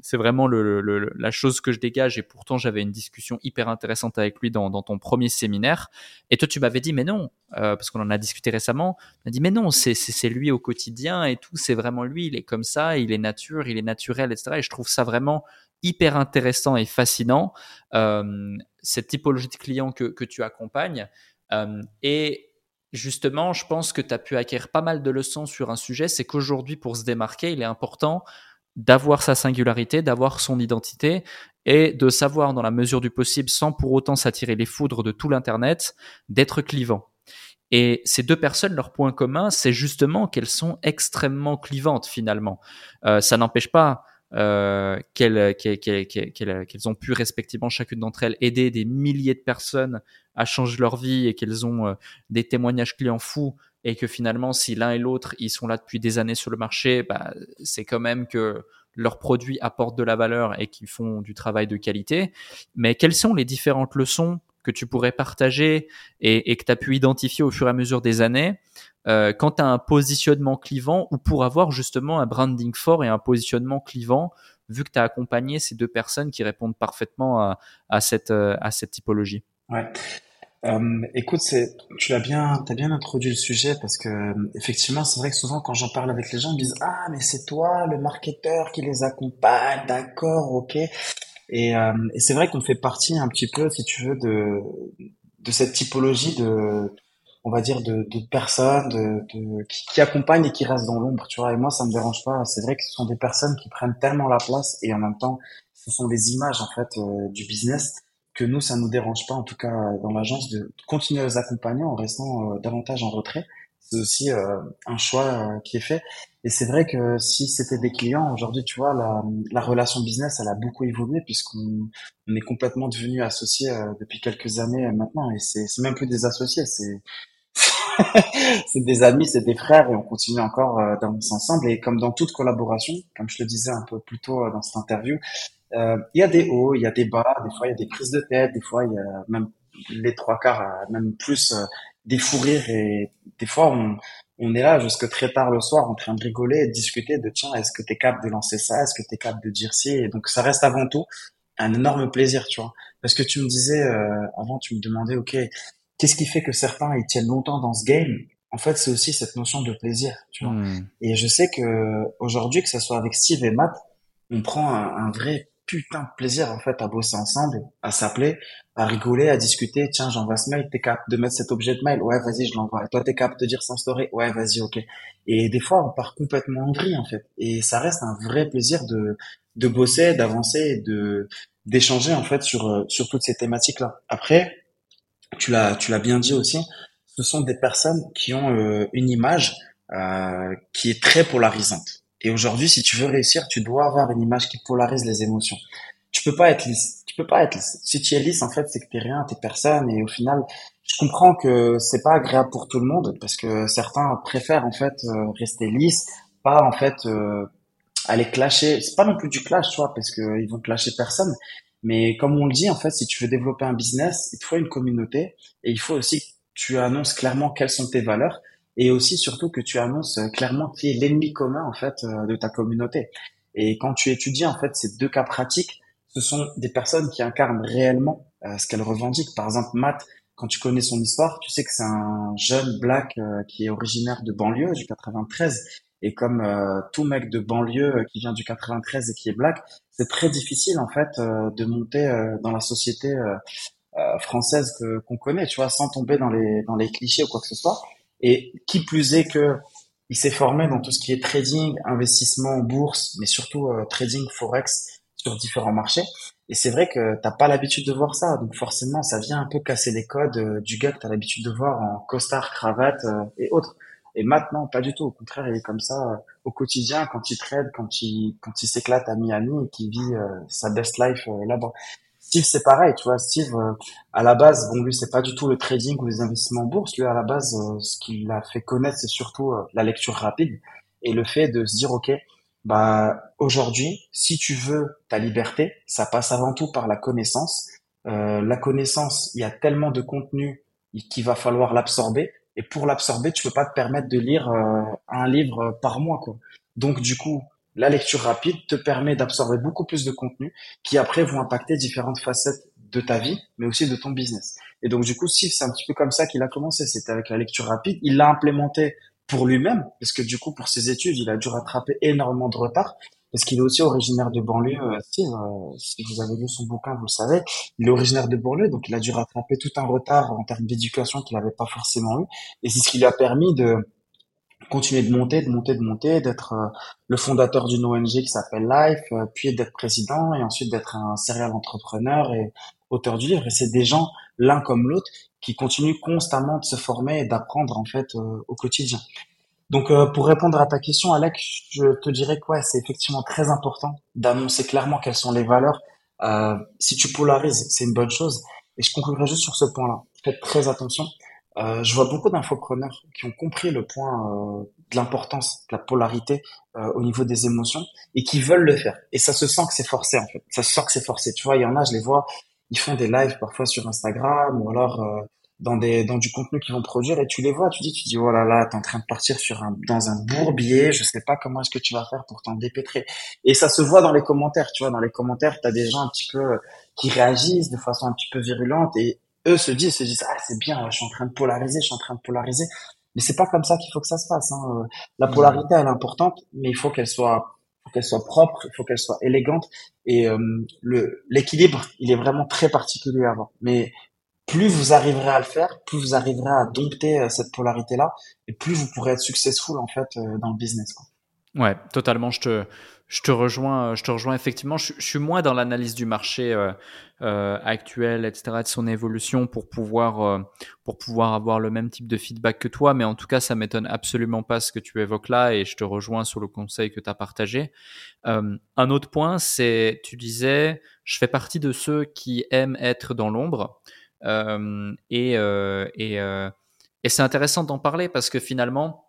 c'est vraiment la chose que je dégage et pourtant j'avais une discussion hyper intéressante avec lui dans, ton premier séminaire. Et toi tu m'avais dit mais non parce qu'on en a discuté récemment, tu m'as dit mais non c'est c'est lui au quotidien et tout c'est vraiment lui il est comme ça il est nature il est naturel etc et je trouve ça vraiment hyper intéressant et fascinant, euh, cette typologie de clients que, que tu accompagnes. Euh, et justement, je pense que tu as pu acquérir pas mal de leçons sur un sujet, c'est qu'aujourd'hui, pour se démarquer, il est important d'avoir sa singularité, d'avoir son identité et de savoir, dans la mesure du possible, sans pour autant s'attirer les foudres de tout l'Internet, d'être clivant. Et ces deux personnes, leur point commun, c'est justement qu'elles sont extrêmement clivantes finalement. Euh, ça n'empêche pas euh, qu'elles ont pu respectivement chacune d'entre elles aider des milliers de personnes à changer leur vie et qu'elles ont euh, des témoignages clients fous et que finalement si l'un et l'autre ils sont là depuis des années sur le marché, bah, c'est quand même que leurs produits apportent de la valeur et qu'ils font du travail de qualité. Mais quelles sont les différentes leçons que tu pourrais partager et, et que tu as pu identifier au fur et à mesure des années euh, quand tu as un positionnement clivant ou pour avoir justement un branding fort et un positionnement clivant, vu que tu as accompagné ces deux personnes qui répondent parfaitement à, cette, euh, à cette typologie Ouais. Euh, écoute, tu bien, as bien introduit le sujet parce que effectivement, c'est vrai que souvent quand j'en parle avec les gens, ils me disent ah mais c'est toi le marketeur qui les accompagne, d'accord, ok. Et, euh, et c'est vrai qu'on fait partie un petit peu, si tu veux, de de cette typologie de on va dire de, de personnes de, qui, qui, accompagnent et qui restent dans l'ombre tu vois. Et moi ça me dérange pas. C'est vrai que ce sont des personnes qui prennent tellement la place et en même temps ce sont des images en fait euh, du business que nous ça nous dérange pas en tout cas dans l'agence de continuer à les accompagner en restant euh, davantage en retrait. C'est aussi euh, un choix qui est fait. Et c'est vrai que si c'était des clients aujourd'hui tu vois la, la relation business elle a beaucoup évolué puisqu'on on est complètement devenu associés depuis quelques années maintenant. Et c'est même plus des associés c'est [LAUGHS] c'est des amis, c'est des frères et on continue encore euh, d'avancer ensemble. Et comme dans toute collaboration, comme je le disais un peu plus tôt euh, dans cette interview, euh, il y a des hauts, il y a des bas, des fois il y a des crises de tête, des fois il y a même les trois quarts, même plus des fous rires et des fois on, est là jusque très tard le soir en train de rigoler et de discuter de tiens, est-ce que tu es capable de lancer ça, est-ce que tu es capable de dire ci? Et donc ça reste avant tout un énorme plaisir, tu vois. Parce que tu me disais avant, tu me demandais, ok, qu'est-ce qui fait que certains ils tiennent longtemps dans ce game? En fait, c'est aussi cette notion de plaisir, tu vois. Hmm. Et je sais que aujourd'hui, que ce soit avec Steve et Matt, on prend un, vrai putain de plaisir en fait à bosser ensemble, à s'appeler, à rigoler, à discuter. Tiens, j'envoie ce mail, t'es capable de mettre cet objet de mail? Ouais, vas-y, je l'envoie. Toi, t'es capable de dire sans story? Ouais, vas-y, ok. Et des fois, on part complètement en vrille en fait. Et ça reste un vrai plaisir de de bosser, d'avancer, de d'échanger en fait sur sur toutes ces thématiques là. Après, tu l'as, tu l'as bien dit aussi, ce sont des personnes qui ont euh, une image euh, qui est très polarisante. Et aujourd'hui, si tu veux réussir, tu dois avoir une image qui polarise les émotions. Tu peux pas être lisse. Tu peux pas être lisse. Si tu es lisse, en fait, c'est que t'es rien, t'es personne. Et au final, je comprends que c'est pas agréable pour tout le monde parce que certains préfèrent en fait euh, rester lisse, pas en fait aller clasher. C'est pas non plus du clash, tu vois, parce que ils vont clasher personne. Mais comme on le dit, en fait, si tu veux développer un business, il te faut une communauté et il faut aussi que tu annonces clairement quelles sont tes valeurs et aussi surtout que tu annonces clairement qui est l'ennemi commun en fait euh, de ta communauté. Et quand tu étudies en fait ces deux cas pratiques, ce sont des personnes qui incarnent réellement euh, ce qu'elles revendiquent. Par exemple, Matt, quand tu connais son histoire, tu sais que c'est un jeune black euh, qui est originaire de banlieue du 93 et comme euh, tout mec de banlieue euh, qui vient du 93 et qui est black, c'est très difficile en fait euh, de monter dans la société française que qu'on connaît, tu vois, sans tomber dans les dans les clichés ou quoi que ce soit. Et qui plus est que il s'est formé dans tout ce qui est trading, investissement en bourse, mais surtout trading forex sur différents marchés. Et c'est vrai que t'as pas l'habitude de voir ça, donc forcément ça vient un peu casser les codes euh, du gars que t'as l'habitude de voir en costard, cravate euh, et autres. Et maintenant, pas du tout. Au contraire, il est comme ça euh, au quotidien quand il trade, quand il quand il s'éclate à Miami et qu'il vit sa best life là-bas. Steve, c'est pareil, tu vois. Steve, à la base, bon lui, c'est pas du tout le trading ou les investissements en bourse. Lui, à la base, ce qui l'a fait connaître, c'est surtout la lecture rapide et le fait de se dire, ok, bah aujourd'hui, si tu veux ta liberté, ça passe avant tout par la connaissance. Euh, la connaissance, il y a tellement de contenu qu'il va falloir l'absorber. Et pour l'absorber, tu peux pas te permettre de lire euh, un livre par mois, quoi. Donc du coup, la lecture rapide te permet d'absorber beaucoup plus de contenu qui après vont impacter différentes facettes de ta vie, mais aussi de ton business. Et donc du coup, si c'est un petit peu comme ça qu'il a commencé. C'était avec la lecture rapide. Il l'a implémenté pour lui-même, parce que du coup, pour ses études, il a dû rattraper énormément de retard, parce qu'il est aussi originaire de banlieue. Euh, euh, si vous avez lu son bouquin, vous le savez, il est originaire de banlieue, donc il a dû rattraper tout un retard en termes d'éducation qu'il n'avait pas forcément eu, et c'est ce qui lui a permis de continuer de monter, de monter, de monter, d'être euh, le fondateur d'une ONG qui s'appelle Life, puis d'être président, et ensuite d'être un serial entrepreneur et auteur du livre. Et c'est des gens, l'un comme l'autre, qui continue constamment de se former et d'apprendre en fait au quotidien. Donc euh, pour répondre à ta question, Alec, je te dirais que ouais, c'est effectivement très important d'annoncer clairement quelles sont les valeurs. Euh, si tu polarises, c'est une bonne chose. Et je conclurai juste sur ce point-là. Faites très attention. Euh, je vois beaucoup d'infopreneurs qui ont compris le point euh, de l'importance de la polarité au niveau des émotions et qui veulent le faire. Et ça se sent que c'est forcé en fait. Ça se sent que c'est forcé. Tu vois, il y en a, je les vois, ils font des lives parfois sur Instagram ou alors euh, dans des dans du contenu qu'ils vont produire et tu les vois, tu dis tu dis oh là là, t'es en train de partir sur un dans un bourbier, je sais pas comment est-ce que tu vas faire pour t'en dépêtrer. Et ça se voit dans les commentaires, tu vois, dans les commentaires, tu as des gens un petit peu euh, qui réagissent de façon un petit peu virulente et eux se disent se disent ah c'est bien, je suis en train de polariser, je suis en train de polariser. Mais c'est pas comme ça qu'il faut que ça se fasse. Hein. La polarité, elle est importante, mais il faut qu'elle soit qu'elle soit propre, il faut qu'elle soit élégante et euh, le l'équilibre, il est vraiment très particulier à avoir. Mais plus vous arriverez à le faire, plus vous arriverez à dompter euh, cette polarité là et plus vous pourrez être successful en fait euh, dans le business quoi. Ouais, totalement. Je te, je te rejoins. Je te rejoins effectivement. Je, suis moins dans l'analyse du marché euh, euh, actuel, etc., de son évolution pour pouvoir euh, pour pouvoir avoir le même type de feedback que toi. Mais en tout cas, ça m'étonne absolument pas ce que tu évoques là, et je te rejoins sur le conseil que tu as partagé. Euh, un autre point, c'est tu disais, je fais partie de ceux qui aiment être dans l'ombre, euh, et et et c'est intéressant d'en parler parce que finalement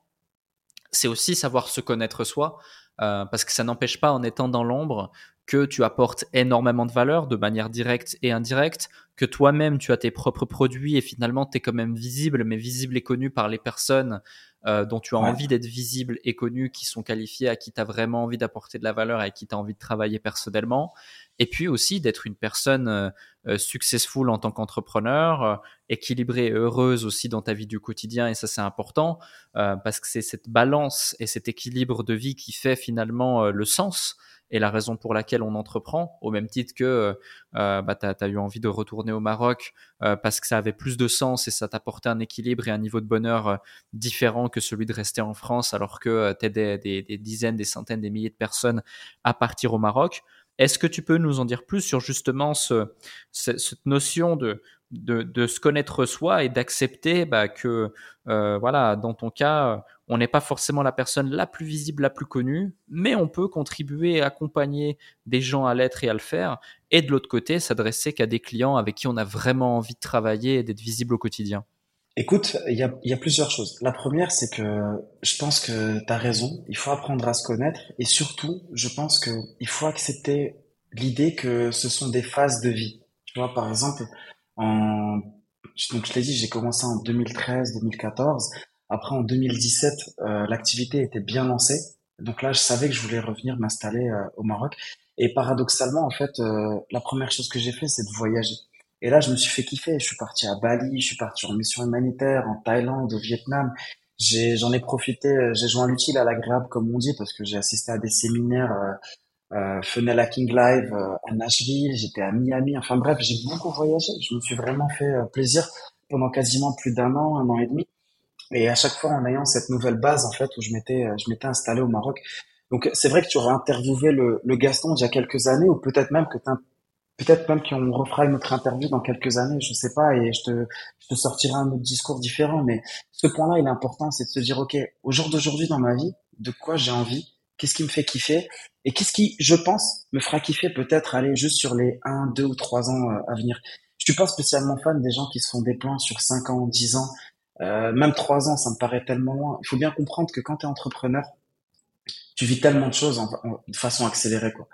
c'est aussi savoir se connaître soi, euh, parce que ça n'empêche pas en étant dans l'ombre que tu apportes énormément de valeur de manière directe et indirecte, que toi-même tu as tes propres produits et finalement tu quand même visible, mais visible et connu par les personnes euh, dont tu as envie d'être visible et connu, qui sont qualifiées, à qui tu as vraiment envie d'apporter de la valeur et à qui tu as envie de travailler personnellement. Et puis aussi d'être une personne euh, euh, successful en tant qu'entrepreneur, euh, équilibrée et heureuse aussi dans ta vie du quotidien, et ça c'est important, parce que c'est cette balance et cet équilibre de vie qui fait finalement le sens et la raison pour laquelle on entreprend, au même titre que bah, tu eu envie de retourner au Maroc parce que ça avait plus de sens et ça t'apportait un équilibre et un niveau de bonheur différent que celui de rester en France alors que tu des, dizaines, des centaines, des milliers de personnes à partir au Maroc. Est-ce que tu peux nous en dire plus sur justement ce, cette notion de, de, de, se connaître soi et d'accepter bah, que, euh, voilà, dans ton cas, on n'est pas forcément la personne la plus visible, la plus connue, mais on peut contribuer et accompagner des gens à l'être et à le faire, et de l'autre côté, s'adresser qu'à des clients avec qui on a vraiment envie de travailler et d'être visible au quotidien. Écoute, il y a, y a, plusieurs choses. La première, c'est que je pense que tu as raison, il faut apprendre à se connaître et surtout, je pense qu'il faut accepter l'idée que ce sont des phases de vie. Tu vois, par exemple, en, donc je l'ai dit, j'ai commencé en 2013-2014. Après, en 2017, euh, l'activité était bien lancée. Donc là, je savais que je voulais revenir m'installer euh, au Maroc. Et paradoxalement, en fait, euh, la première chose que j'ai fait, c'est de voyager. Et là, je me suis fait kiffer. Je suis parti à Bali, je suis parti en mission humanitaire, en Thaïlande, au Vietnam. J'en ai profité, euh, j'ai joint l'utile à l'agréable, comme on dit, parce que j'ai assisté à des séminaires euh, euh, Funnel Hacking Live euh, à Nashville, j'étais à Miami. Enfin bref, j'ai beaucoup voyagé. Je me suis vraiment fait euh, plaisir pendant quasiment plus d'un an, un an et demi. Et à chaque fois en ayant cette nouvelle base en fait où je m'étais je m'étais installé au Maroc. Donc c'est vrai que tu aurais interviewé le, le Gaston il y a quelques années ou peut-être même que peut-être même qu'on refera une autre interview dans quelques années, je sais pas, et je te, je te sortirai un autre discours différent. Mais ce point-là, il est important, c'est de se dire, ok, au jour d'aujourd'hui dans ma vie, de quoi j'ai envie, qu'est-ce qui me fait kiffer, et qu'est-ce qui, je pense, me fera kiffer peut-être aller juste sur les 1, 2 ou 3 ans euh, à venir. Je suis pas spécialement fan des gens qui se font des plans sur 5 ans, 10 ans, euh, même 3 ans, ça me paraît tellement loin. Il faut bien comprendre que quand tu es entrepreneur, tu vis tellement de choses en, de façon accélérée, quoi.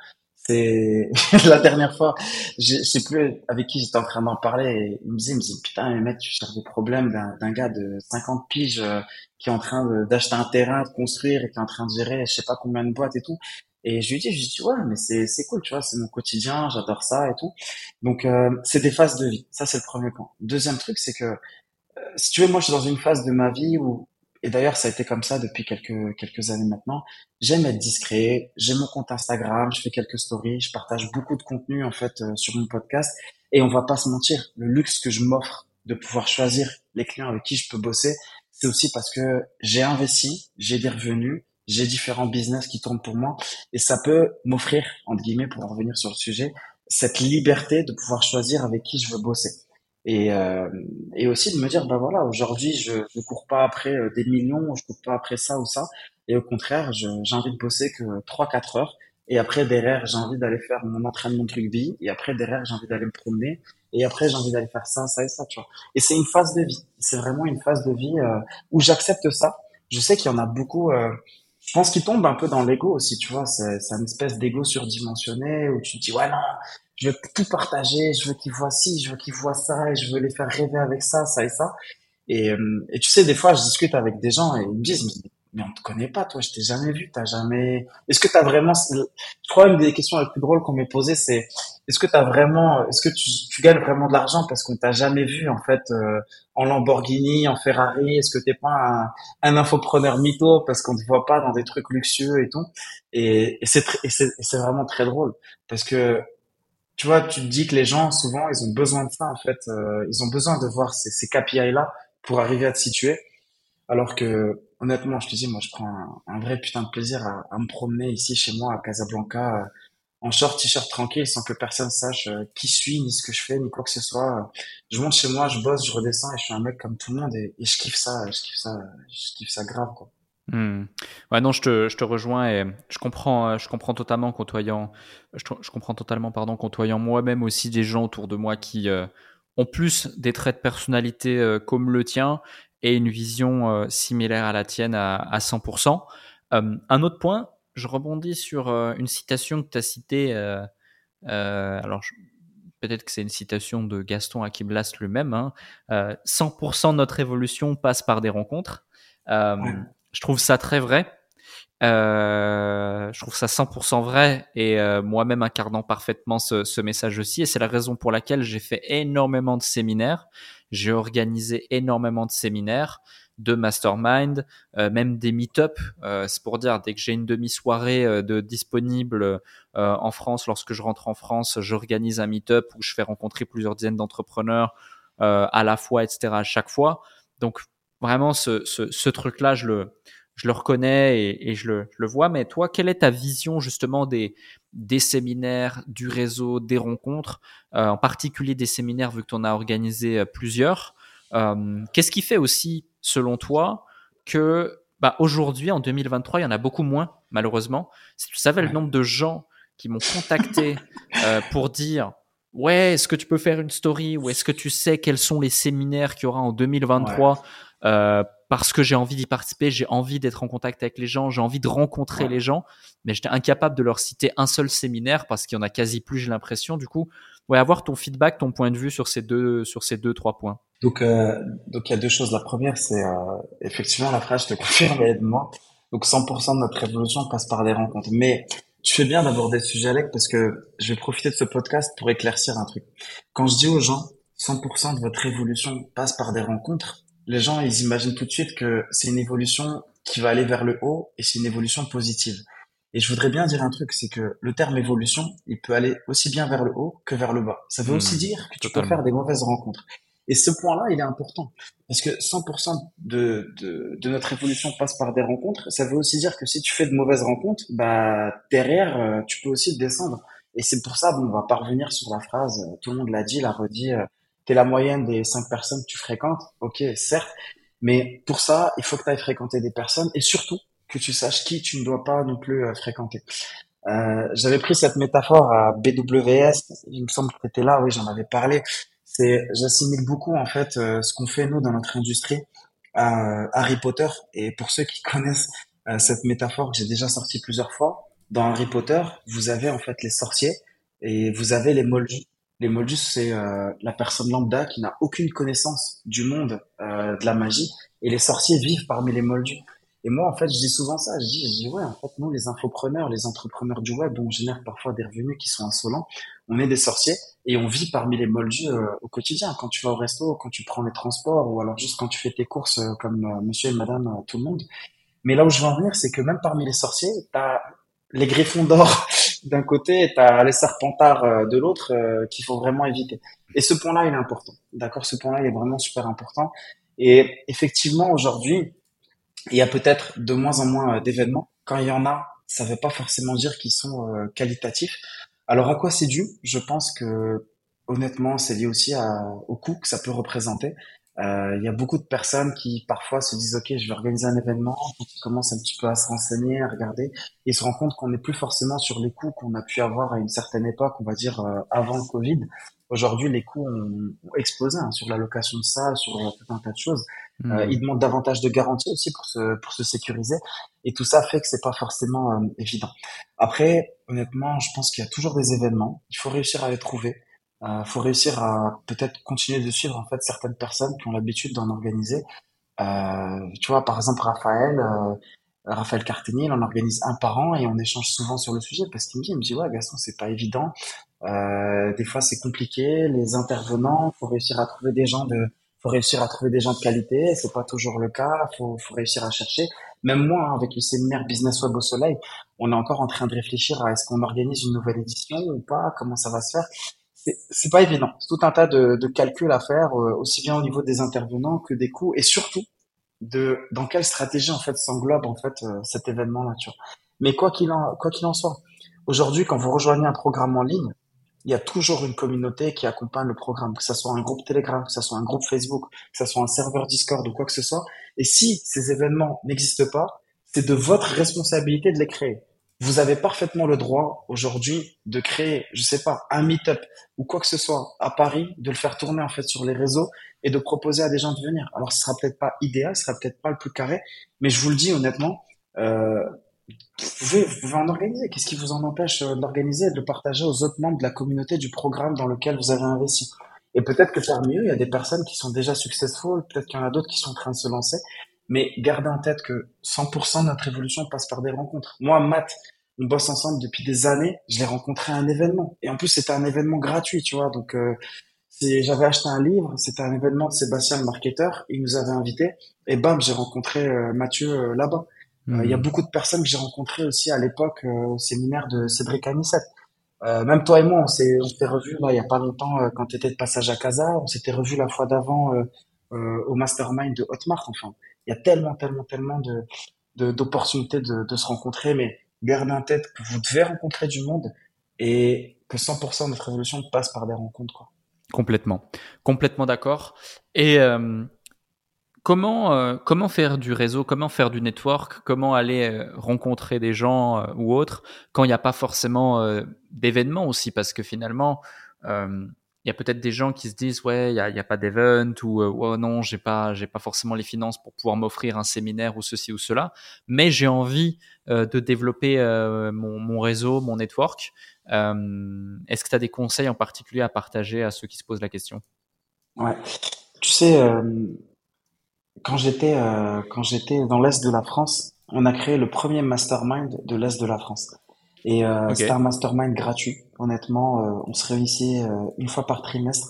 C'est [LAUGHS] la dernière fois, je sais plus avec qui j'étais en train d'en parler, et il me disait, il me dit, putain, mais mec, tu cherches des problèmes d'un gars de 50 piges euh, qui est en train d'acheter un terrain, de construire, et qui est en train de gérer je sais pas combien de boîtes et tout. Et je lui dis, je lui dis, ouais, mais c'est c'est cool, tu vois, c'est mon quotidien, j'adore ça et tout. Donc euh, c'est des phases de vie. Ça c'est le premier point. Deuxième truc, c'est que euh, si tu veux, moi je suis dans une phase de ma vie où et d'ailleurs ça a été comme ça depuis quelques quelques années maintenant. J'aime être discret, j'ai mon compte Instagram, je fais quelques stories, je partage beaucoup de contenu en fait euh, sur mon podcast. Et on va pas se mentir, le luxe que je m'offre de pouvoir choisir les clients avec qui je peux bosser, c'est aussi parce que j'ai investi, j'ai des revenus, j'ai différents business qui tournent pour moi. Et ça peut m'offrir entre guillemets pour en revenir sur le sujet cette liberté de pouvoir choisir avec qui je veux bosser et, euh, et aussi de me dire, bah voilà, aujourd'hui, je ne cours pas après euh, des millions, je cours pas après ça ou ça. Et au contraire, j'ai envie de bosser que 3-4 heures. Et après, derrière, j'ai envie d'aller faire mon entraînement de rugby. Et après, derrière, j'ai envie d'aller me promener. Et après, j'ai envie d'aller faire ça, ça et ça, tu vois. Et c'est une phase de vie. C'est vraiment une phase de vie euh, où j'accepte ça. Je sais qu'il y en a beaucoup, euh, je pense qu'ils tombent un peu dans l'ego aussi, tu vois. C'est une espèce d'ego surdimensionné où tu te dis, ouais, non, je veux tout partager, je veux qu'ils voient ci, je veux qu'ils voient ça, et je veux les faire rêver avec ça, ça et ça. Et, euh, et tu sais, des fois, je discute avec des gens et ils me disent, mais on te connaît pas, toi, je t'ai jamais vu, t'as jamais. Est-ce que t'as vraiment Je crois une des questions les plus drôles qu'on m'ait posées, c'est est-ce que t'as vraiment, est-ce que tu, tu, gagnes vraiment de l'argent parce qu'on t'a jamais vu en fait euh, en Lamborghini, en Ferrari? Est-ce que t'es pas un, un infopreneur mytho parce qu'on te voit pas dans des trucs luxueux et tout? Et, et c'est vraiment très drôle parce que tu vois, tu te dis que les gens, souvent, ils ont besoin de ça, en fait. Euh, ils ont besoin de voir ces, ces KPI-là pour arriver à te situer. Alors que, honnêtement, je te dis, moi, je prends un, vrai putain de plaisir à, me promener ici, chez moi, à Casablanca, euh, en short, t-shirt tranquille, sans que personne sache euh, qui suis, ni ce que je fais, ni quoi que ce soit. Je monte chez moi, je bosse, je redescends, et je suis un mec comme tout le monde, et, et je kiffe ça, je kiffe ça, je kiffe ça grave, quoi. Ouais, non, je te, rejoins et je comprends, comprends totalement côtoyant, je, comprends totalement, pardon, côtoyant moi-même aussi des gens autour de moi qui euh, ont plus des traits de personnalité euh, comme le tien et une vision euh, similaire à la tienne à, à 100%. un autre point, je rebondis sur une citation que tu as citée. alors, peut-être que c'est une citation de Gaston Akiblas lui-même. Hein, 100% de notre évolution passe par des rencontres. Je trouve ça très vrai. Euh, je trouve ça 100% vrai et euh, moi-même incarnant parfaitement ce, ce, message aussi. Et c'est la raison pour laquelle j'ai fait énormément de séminaires. J'ai organisé énormément de séminaires, de mastermind, euh, même des meet-up. Euh, c'est pour dire, dès que j'ai une demi-soirée euh, de disponible en France, lorsque je rentre en France, j'organise un meet-up où je fais rencontrer plusieurs dizaines d'entrepreneurs à la fois, etc. à chaque fois. Donc vraiment, ce, ce, ce truc-là, je le, je le reconnais et, et je, le, je, le, vois. Mais toi, quelle est ta vision justement des, des séminaires, du réseau, des rencontres, euh, en particulier des séminaires vu que tu en as organisé euh, plusieurs euh, Qu'est-ce qui fait aussi, selon toi, que bah, aujourd'hui, en 2023, il y en a beaucoup moins, malheureusement. Si tu savais le nombre de gens qui m'ont contacté euh, pour dire Ouais, est-ce que tu peux faire une story ou est-ce que tu sais quels sont les séminaires qu'il y aura en 2023 ouais. Euh, parce que j'ai envie d'y participer, j'ai envie d'être en contact avec les gens, j'ai envie de rencontrer les gens, mais j'étais incapable de leur citer un seul séminaire parce qu'il y en a quasi plus, j'ai l'impression. Du coup, ouais, avoir ton feedback, ton point de vue sur ces deux, sur ces deux, trois points. Donc, euh, donc il y a deux choses. La première, c'est euh, effectivement la phrase, je te [LAUGHS] confirme, aide-moi. Donc 100% de notre révolution passe par des rencontres. Mais tu fais bien d'aborder ce sujet, Alec, parce que je vais profiter de ce podcast pour éclaircir un truc. Quand je dis aux gens, 100% de votre révolution passe par des rencontres, les gens, ils imaginent tout de suite que c'est une évolution qui va aller vers le haut et c'est une évolution positive. Et je voudrais bien dire un truc, c'est que le terme évolution, il peut aller aussi bien vers le haut que vers le bas. Ça veut aussi hmm. dire que tu peux faire des mauvaises rencontres. Et ce point-là, il est important. Parce que 100% de, de, de, notre évolution passe par des rencontres. Ça veut aussi dire que si tu fais de mauvaises rencontres, bah, derrière, euh, tu peux aussi descendre. Et c'est pour ça, bon, on va pas revenir sur la phrase, euh, tout le monde l'a dit, l'a redit, euh, t'es la moyenne des cinq personnes que tu fréquentes. Ok, certes. Mais pour ça, il faut que tu ailles fréquenter des personnes et surtout que tu saches qui tu ne dois pas non plus euh, fréquenter. Euh, J'avais pris cette métaphore à BWS, il me semble que tu étais là, oui, j'en avais parlé. C'est, j'assimile beaucoup en fait euh, ce qu'on fait nous dans notre industrie à Harry Potter. Et pour ceux qui [LAUGHS] connaissent euh, cette métaphore que j'ai déjà sortie plusieurs fois, dans Harry Potter, vous avez en fait les sorciers et vous avez les moldus. Les moldus, c'est la personne lambda qui n'a aucune connaissance du monde de la magie, et les sorciers vivent parmi les moldus. Et moi, en fait, je dis souvent ça. Je dis, je dis, ouais, en fait, nous, les infopreneurs, les entrepreneurs du web, on génère parfois des revenus qui sont insolents. On est des sorciers et on vit parmi les moldus euh, au quotidien. Quand tu vas au resto, quand tu prends les transports ou alors juste quand tu fais tes courses euh, comme euh, monsieur et madame, tout le monde. Mais là où je veux en venir, c'est que même parmi les sorciers, t'as les griffons d'or d'un côté et t'as les serpentards de l'autre qu'il faut vraiment éviter. Et ce point-là, il est important. D'accord? Ce point-là, il est vraiment super important. Et effectivement, aujourd'hui, il y a peut-être de moins en moins euh, d'événements. Quand il y en a, ça ne veut pas forcément dire qu'ils sont euh, qualitatifs. Alors à quoi c'est dû? Je pense que honnêtement, c'est lié aussi au coût que ça peut représenter. Euh, il y a beaucoup de personnes qui parfois se disent ok, je vais organiser un événement, qui commencent un petit peu à se renseigner, à regarder, et se rendent compte qu'on n'est plus forcément sur les coûts qu'on a pu avoir à une certaine époque, on va dire avant le Covid. Aujourd'hui, les coûts ont, explosé hein, sur la location de salles, sur tout un tas de choses. Euh, hmm. ils demandent davantage de garanties aussi pour se, pour se sécuriser. Et tout ça fait que c'est pas forcément euh, évident. Après, honnêtement, je pense qu'il y a toujours des événements. Il faut réussir à les trouver. Euh, faut réussir à peut-être continuer de suivre en fait certaines personnes qui ont l'habitude d'en organiser. Euh, tu vois, par exemple, Raphaël, euh, Raphaël Carteni, il en organise un par an et on échange souvent sur le sujet parce qu'il me dit, il me dit ouais Gaston, c'est pas évident. des fois, c'est compliqué. Les intervenants, faut réussir à trouver des gens de faut réussir à trouver des gens de qualité, c'est pas toujours le cas, faut, faut réussir à chercher. Même moi, hein, avec le séminaire Business Web au Soleil, on est encore en train de réfléchir à est-ce qu'on organise une nouvelle édition ou pas, comment ça va se faire. C'est pas évident. C'est tout un tas de, calculs à faire, euh, aussi bien au niveau des intervenants que des coûts, et surtout de dans quelle stratégie en fait s'englobe en fait euh, cet événement-là. Mais quoi qu'il en quoi qu'il en soit, aujourd'hui, quand vous rejoignez un programme en ligne, il y a toujours une communauté qui accompagne le programme, que ce soit un groupe Telegram, que ce soit un groupe Facebook, que ce soit un serveur Discord ou quoi que ce soit. Et si ces événements n'existent pas, c'est de votre responsabilité de les créer. Vous avez parfaitement le droit aujourd'hui de créer, je sais pas, un meet-up ou quoi que ce soit à Paris, de le faire tourner en fait sur les réseaux et de proposer à des gens de venir. Alors ce sera peut-être pas idéal, ce sera peut-être pas le plus carré, mais je vous le dis honnêtement, euh, vous pouvez, en organiser. Qu'est-ce qui vous en empêche euh, d'organiser et de le partager aux autres membres de la communauté du programme dans lequel vous avez investi? Et peut-être que parmi eux, il y a des personnes qui sont déjà successful, peut-être qu'il y en a d'autres qui sont en train de se lancer. Mais gardez en tête que 100% de notre évolution passe par des rencontres. Moi, Matt, on bosse ensemble depuis des années. Je l'ai rencontré à un événement. Et en plus, c'était un événement gratuit, tu vois. Donc, euh, j'avais acheté un livre. C'était un événement de Sébastien, le marketeur. Il nous avait invités. Et bam, j'ai rencontré euh, Mathieu euh, là-bas. Euh, il y a hmm. beaucoup de personnes que j'ai rencontrées aussi à l'époque au séminaire de Cédric Anissette. Euh, même toi et moi, on s'est on s'est revus là il y a pas longtemps quand tu étais de passage à Casa. On s'était revus la fois d'avant au mastermind de Hotmart. Enfin, il y a tellement tellement tellement de d'opportunités de, se rencontrer, mais gardez en tête que vous devez rencontrer du monde et que 100% de notre évolution passe par des rencontres. Quoi. Complètement, complètement d'accord. Et Comment, euh, comment faire du réseau, comment faire du network, comment aller euh, rencontrer des gens euh, ou autres quand il n'y a pas forcément d'événements aussi? Parce que finalement, il y a peut-être des gens qui se disent ouais, il n'y a, pas d'event ou oh non, j'ai pas, j'ai pas forcément les finances pour pouvoir m'offrir un séminaire ou ceci ou cela, mais j'ai envie de développer mon, mon, réseau, mon network. Est-ce que tu as des conseils en particulier à partager à ceux qui se posent la question? Ouais, tu sais quand j'étais euh, quand j'étais dans l'est de la France, on a créé le premier mastermind de l'est de la France. Et euh, un mastermind gratuit. Honnêtement, euh, on se réunissait euh, une fois par trimestre.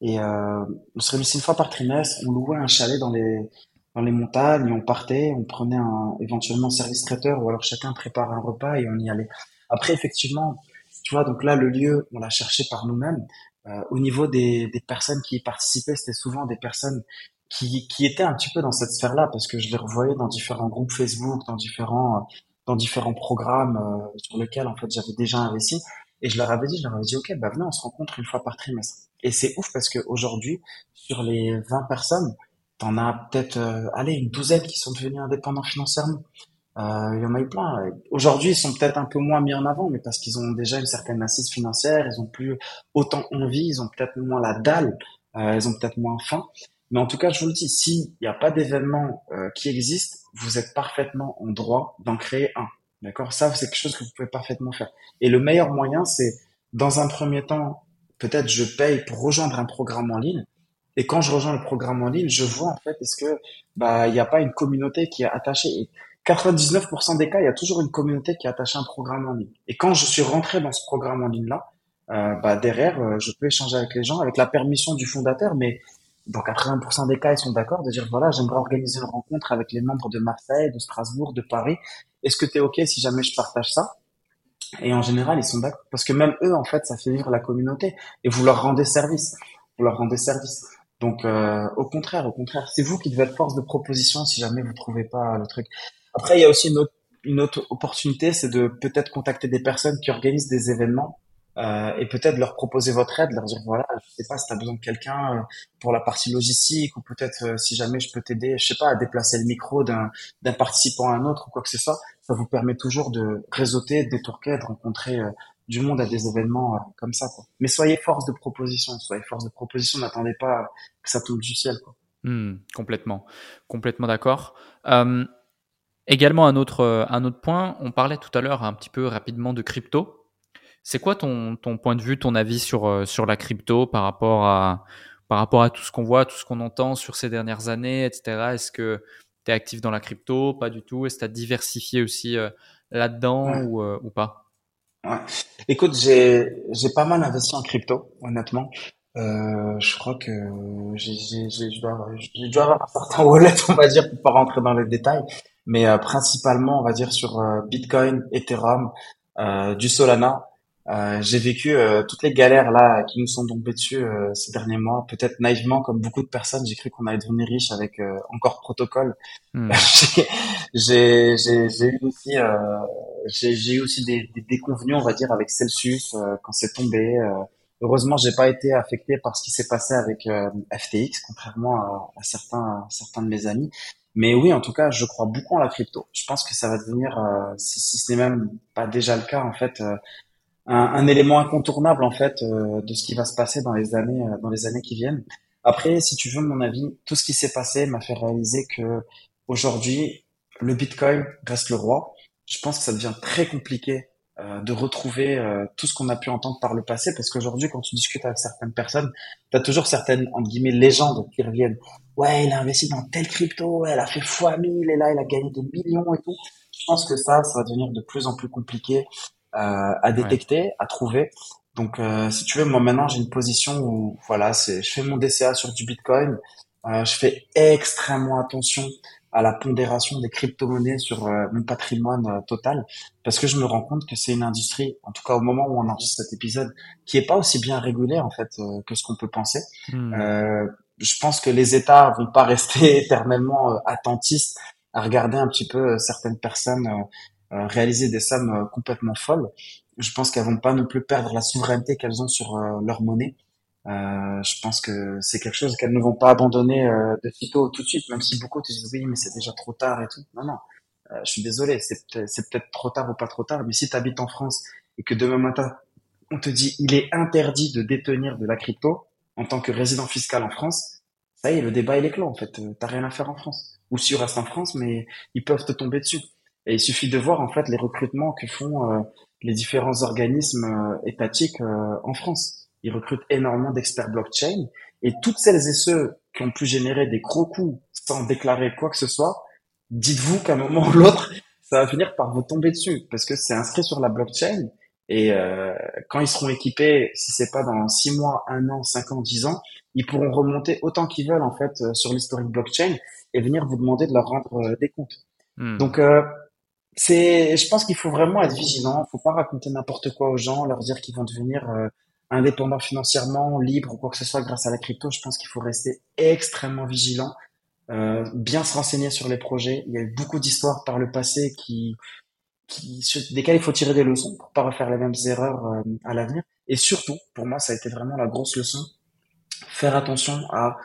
Et euh, on se réunissait une fois par trimestre. On louait un chalet dans les dans les montagnes, on partait, on prenait un, éventuellement un service traiteur ou alors chacun prépare un repas et on y allait. Après, effectivement, tu vois, donc là, le lieu, on l'a cherché par nous-mêmes. Euh, au niveau des, des personnes qui y participaient, c'était souvent des personnes qui, qui étaient un petit peu dans cette sphère-là parce que je les revoyais dans différents groupes Facebook, dans différents, dans différents programmes euh, sur lesquels, en fait, j'avais déjà investi. Et je leur avais dit, je leur avais dit, OK, bah venez, on se rencontre une fois par trimestre. Et c'est ouf parce qu'aujourd'hui, sur les 20 personnes, t'en as peut-être, euh, allez, une douzaine qui sont devenus indépendants financièrement. Euh, il y en a eu plein. Aujourd'hui, ils sont peut-être un peu moins mis en avant, mais parce qu'ils ont déjà une certaine assise financière, ils ont plus autant envie, ils ont peut-être moins la dalle, euh, ils ont peut-être moins faim. Mais en tout cas, je vous le dis, s'il n'y a pas d'événement euh, qui existe, vous êtes parfaitement en droit d'en créer un. D'accord? Ça, c'est quelque chose que vous pouvez parfaitement faire. Et le meilleur moyen, c'est, dans un premier temps, peut-être je paye pour rejoindre un programme en ligne. Et quand je rejoins le programme en ligne, je vois en fait, est-ce que bah il n'y a pas une communauté qui est attachée? Et 99% des cas, il y a toujours une communauté qui est attachée à un programme en ligne. Et quand je suis rentré dans ce programme en ligne là, euh, bah derrière, euh, je peux échanger avec les gens avec la permission du fondateur, mais dans 80% des cas, ils sont d'accord de dire voilà, j'aimerais organiser une rencontre avec les membres de Marseille, de Strasbourg, de Paris. Est-ce que tu es ok si jamais je partage ça? Et en général, ils sont d'accord parce que même eux, en fait, ça fait vivre la communauté et vous leur rendez service. Vous leur rendez service. Donc, euh, au contraire, au contraire, c'est vous qui devez être force de proposition si jamais vous trouvez pas le truc. Après, il y a aussi une autre, une autre opportunité, c'est de peut-être contacter des personnes qui organisent des événements euh, et peut-être leur proposer votre aide, leur dire voilà, je sais pas si tu as besoin de quelqu'un euh, pour la partie logistique ou peut-être euh, si jamais je peux t'aider, je sais pas, à déplacer le micro d'un participant à un autre ou quoi que ce soit, ça vous permet toujours de réseauter, de détourquer, de rencontrer du monde à des événements comme ça. Quoi. Mais soyez force de proposition, soyez force de proposition, n'attendez pas que ça tombe du ciel. Quoi. Hmm, complètement, complètement d'accord. également un autre un autre point, on parlait tout à l'heure un petit peu rapidement de crypto. C'est quoi ton, ton, point de vue, ton avis sur, euh, sur la crypto par rapport à, par rapport à tout ce qu'on voit, tout ce qu'on entend sur ces dernières années, etc. Est-ce que tu es actif dans la crypto? Pas du tout Est-ce que tu as diversifié aussi euh, là-dedans ou, euh, ou, pas? Ouais. Écoute, j'ai pas mal investi en crypto, honnêtement. Euh, je crois que j'ai, je, dois avoir, avoir un certain [LAUGHS] wallet, on va dire, pour pas rentrer dans les détails, mais principalement, on va dire sur Bitcoin, Ethereum, du Solana euh, j'ai vécu euh, toutes les galères là qui nous sont tombées dessus euh, ces derniers mois. Peut-être naïvement, comme beaucoup de personnes, j'ai cru qu'on allait devenir riche avec encore protocole. Hmm. [LAUGHS] j'ai j'ai eu aussi j'ai eu aussi des, des déconvenus, on va dire, avec Celsius quand c'est tombé. heureusement, j'ai pas été affecté par ce qui s'est passé avec FTX, contrairement à, à, certains certains de mes amis. Mais oui, en tout cas, je crois beaucoup en la crypto. Je pense que ça va devenir, si, si ce n'est même pas déjà le cas, en fait un, un, élément incontournable en fait euh, de ce qui va se passer dans les années euh, dans les années qui viennent. Après, si tu veux mon avis, tout ce qui s'est passé m'a fait réaliser que aujourd'hui le Bitcoin reste le roi. Je pense que ça devient très compliqué euh, de retrouver tout ce qu'on a pu entendre par le passé parce qu'aujourd'hui quand tu discutes avec certaines personnes, tu as toujours certaines entre guillemets légendes qui reviennent. Ouais, il a investi dans telle crypto, elle a fait fois 1000 et là il a gagné des millions et tout. Je pense que ça, ça va devenir de plus en plus compliqué euh, à détecter, à trouver. Donc, euh, si tu veux, moi maintenant j'ai une position où voilà, c'est, je fais mon DCA sur du Bitcoin. Euh, je fais extrêmement attention à la pondération des crypto-monnaies sur mon patrimoine total parce que je me rends compte que c'est une industrie, en tout cas au moment où on enregistre cet épisode, qui est pas aussi bien régulée en fait que ce qu'on peut penser. Hmm. je pense que les États vont pas [LAUGHS] rester éternellement attentistes à regarder un petit peu certaines personnes euh, réaliser des sommes euh, complètement folles. Je pense qu'elles vont pas non plus perdre la souveraineté qu'elles ont sur euh, leur monnaie. Euh, je pense que c'est quelque chose qu'elles ne vont pas abandonner euh, de sitôt tout de suite, même si beaucoup te disent oui, mais c'est déjà trop tard et tout. Non, non, euh, je suis désolé, c'est peut-être trop tard ou pas trop tard, mais si tu habites en France et que demain matin, on te dit il est interdit de détenir de la crypto en tant que résident fiscal en France, ça y est, le débat il est clos en fait, t'as rien à faire en France. Ou si tu restes en France, mais ils peuvent te tomber dessus. Et il suffit de voir en fait les recrutements que font euh, les différents organismes euh, étatiques euh, en France. Ils recrutent énormément d'experts blockchain et toutes celles et ceux qui ont pu générer des gros coûts sans déclarer quoi que ce soit, dites-vous qu'à un moment ou l'autre, ça va finir par vous tomber dessus parce que c'est inscrit sur la blockchain et quand ils seront équipés, si c'est pas dans six mois, un an, cinq ans, dix ans, ils pourront remonter autant qu'ils veulent en fait sur l'historique blockchain et venir vous demander de leur rendre des comptes. Hmm. Donc c'est, je pense qu'il faut vraiment être vigilant. Faut pas raconter n'importe quoi aux gens, leur dire qu'ils vont devenir indépendants financièrement, libres ou quoi que ce soit grâce à la crypto. Je pense qu'il faut rester extrêmement vigilant, euh, bien se renseigner sur les projets. Il y a eu beaucoup d'histoires par le passé qui, qui, desquelles il faut tirer des leçons pour pas refaire les mêmes erreurs euh, à l'avenir. Et surtout, pour moi, ça a été vraiment la grosse leçon, faire attention à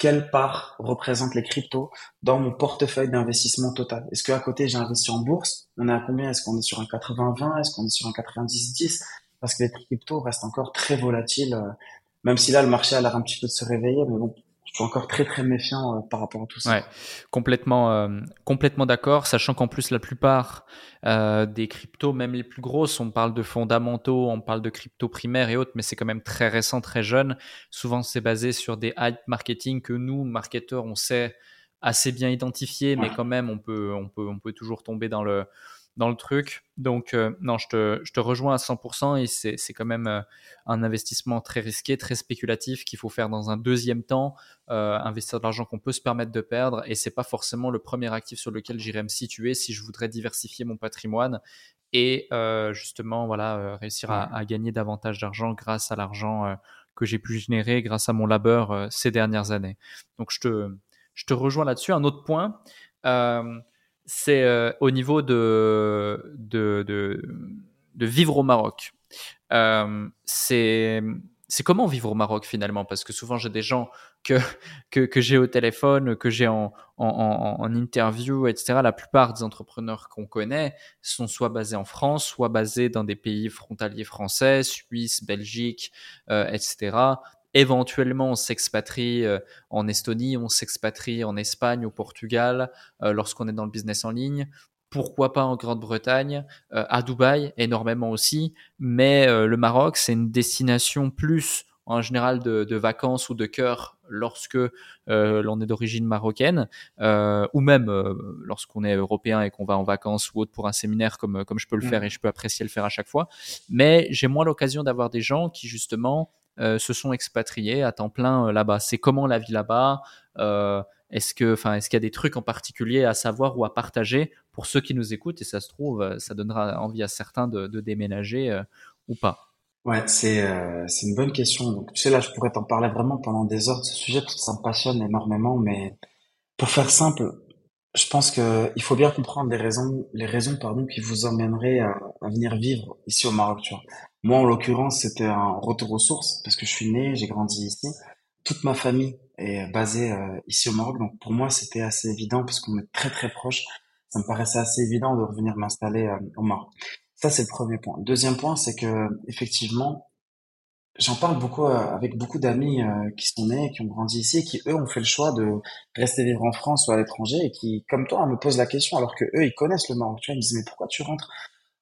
quelle part représentent les cryptos dans mon portefeuille d'investissement total? Est-ce qu'à côté, j'ai investi en bourse? On est à combien? Est-ce qu'on est sur un 80-20 Est-ce qu'on est sur un 90-10 Parce que les cryptos restent encore très volatiles, euh, même si là, le marché a l'air un petit peu de se réveiller, mais bon, je suis encore très très méfiant euh, par rapport à tout ça. Ouais, complètement, euh, complètement d'accord, sachant qu'en plus la plupart euh, des cryptos, même les plus grosses, on parle de fondamentaux, on parle de crypto primaires et autres, mais c'est quand même très récent, très jeune. Souvent c'est basé sur des hype marketing que nous, marketeurs, on sait assez bien identifier, mais quand même on peut, on peut, on peut toujours tomber dans le dans le truc. Donc, euh, non, je te, je te, rejoins à 100% et c'est quand même euh, un investissement très risqué, très spéculatif qu'il faut faire dans un deuxième temps, euh, investir de l'argent qu'on peut se permettre de perdre et c'est pas forcément le premier actif sur lequel j'irai me situer si je voudrais diversifier mon patrimoine et justement, voilà, réussir à, à, gagner davantage d'argent grâce à l'argent que j'ai pu générer grâce à mon labeur ces dernières années. Donc, je te, je te rejoins là-dessus. Un autre point, c'est euh, au niveau de, de, de, vivre au Maroc. Euh, c'est comment vivre au Maroc finalement? Parce que souvent j'ai des gens que, [LAUGHS] que, que j'ai au téléphone, que j'ai en, en, en, interview, etc. La plupart des entrepreneurs qu'on connaît sont soit basés en France, soit basés dans des pays frontaliers français, Suisse, Belgique, euh, etc. Éventuellement, on s'expatrie euh, en Estonie, on s'expatrie en Espagne, au Portugal, euh, lorsqu'on est dans le business en ligne. Pourquoi pas en Grande-Bretagne, euh, à Dubaï énormément aussi. Mais le Maroc, c'est une destination plus en général de, vacances ou de cœur lorsque l'on est d'origine marocaine, ou même lorsqu'on est européen et qu'on va en vacances ou autre pour un séminaire comme, comme je peux le faire mmh. et je peux apprécier le faire à chaque fois. Mais j'ai moins l'occasion d'avoir des gens qui justement euh, se sont expatriés à temps plein euh, là-bas. C'est comment la vie là-bas euh, Est-ce que, enfin, est-ce qu'il y a des trucs en particulier à savoir ou à partager pour ceux qui nous écoutent Et ça se trouve, ça donnera envie à certains de, déménager ou pas? Ouais, c'est c'est une bonne question. Donc, tu sais, là, je pourrais t'en parler vraiment pendant des heures de ce sujet parce que ça me passionne énormément. Mais pour faire simple, je pense que il faut bien comprendre les raisons, les raisons pardon, qui vous emmèneraient à, venir vivre ici au Maroc. Tu vois. Moi, en l'occurrence, c'était un retour aux sources parce que je suis né, j'ai grandi ici. Toute ma famille est basée euh, ici au Maroc, donc pour moi, c'était assez évident parce qu'on est très très proche. Ça me paraissait assez évident de revenir m'installer euh, au Maroc. Ça, c'est le premier point. Deuxième point, c'est que effectivement, J'en parle beaucoup euh, avec beaucoup d'amis euh, qui sont nés, qui ont grandi ici, et qui eux ont fait le choix de rester vivre en France ou à l'étranger, et qui, comme toi, me posent la question, alors que eux ils connaissent le Maroc. Tu vois, ils me disent mais pourquoi tu rentres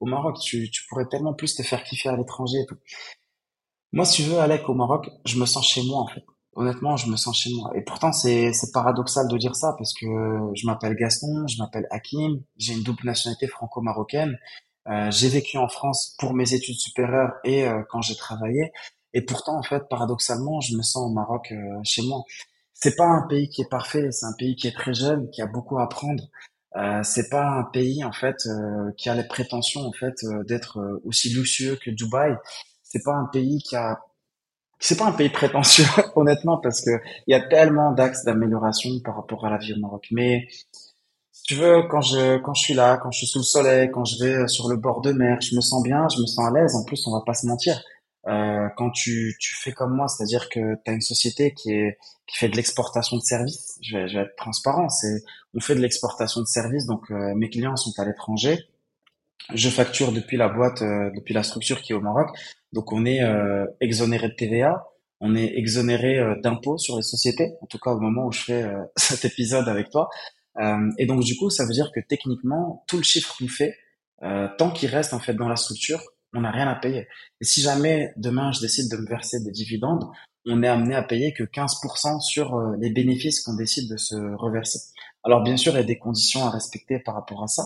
au Maroc? Tu, tu pourrais tellement plus te faire kiffer à l'étranger et tout. Moi, si tu veux, Alec, au Maroc, je me sens chez moi en fait. Honnêtement, je me sens chez moi. Et pourtant, c'est paradoxal de dire ça parce que je m'appelle Gaston, je m'appelle Hakim, j'ai une double nationalité franco-marocaine. Euh, j'ai vécu en France pour mes études supérieures et quand j'ai travaillé. Et pourtant, en fait, paradoxalement, je me sens au Maroc euh, chez moi. C'est pas un pays qui est parfait, c'est un pays qui est très jeune, qui a beaucoup à apprendre. Euh, c'est pas un pays en fait euh, qui a les prétentions en fait euh, d'être aussi luxueux que Dubaï. C'est pas un pays qui a c'est pas un pays prétentieux [LAUGHS] honnêtement parce que il y a tellement d'axes d'amélioration par rapport à la vie au Maroc. Mais si tu veux quand je quand je suis là, quand je suis sous le soleil, quand je vais sur le bord de mer, je me sens bien, je me sens à l'aise. En plus, on va pas se mentir euh, quand tu, tu fais comme moi, c'est-à-dire que tu as une société qui est qui fait de l'exportation de services, je vais, je vais être transparent, c'est on fait de l'exportation de services, donc euh, mes clients sont à l'étranger, je facture depuis la boîte, euh, depuis la structure qui est au Maroc, donc on est exonéré de TVA, on est exonéré d'impôts sur les sociétés, en tout cas au moment où je fais [LAUGHS] cet épisode avec toi, et donc du coup ça veut dire que techniquement tout le chiffre qu'on fait, tant qu'il reste en fait dans la structure, on n'a rien à payer. Et si jamais demain je décide de me verser des dividendes, on est amené à payer que 15% sur euh, les bénéfices qu'on décide de se reverser. Alors bien sûr, il y a des conditions à respecter par rapport à ça,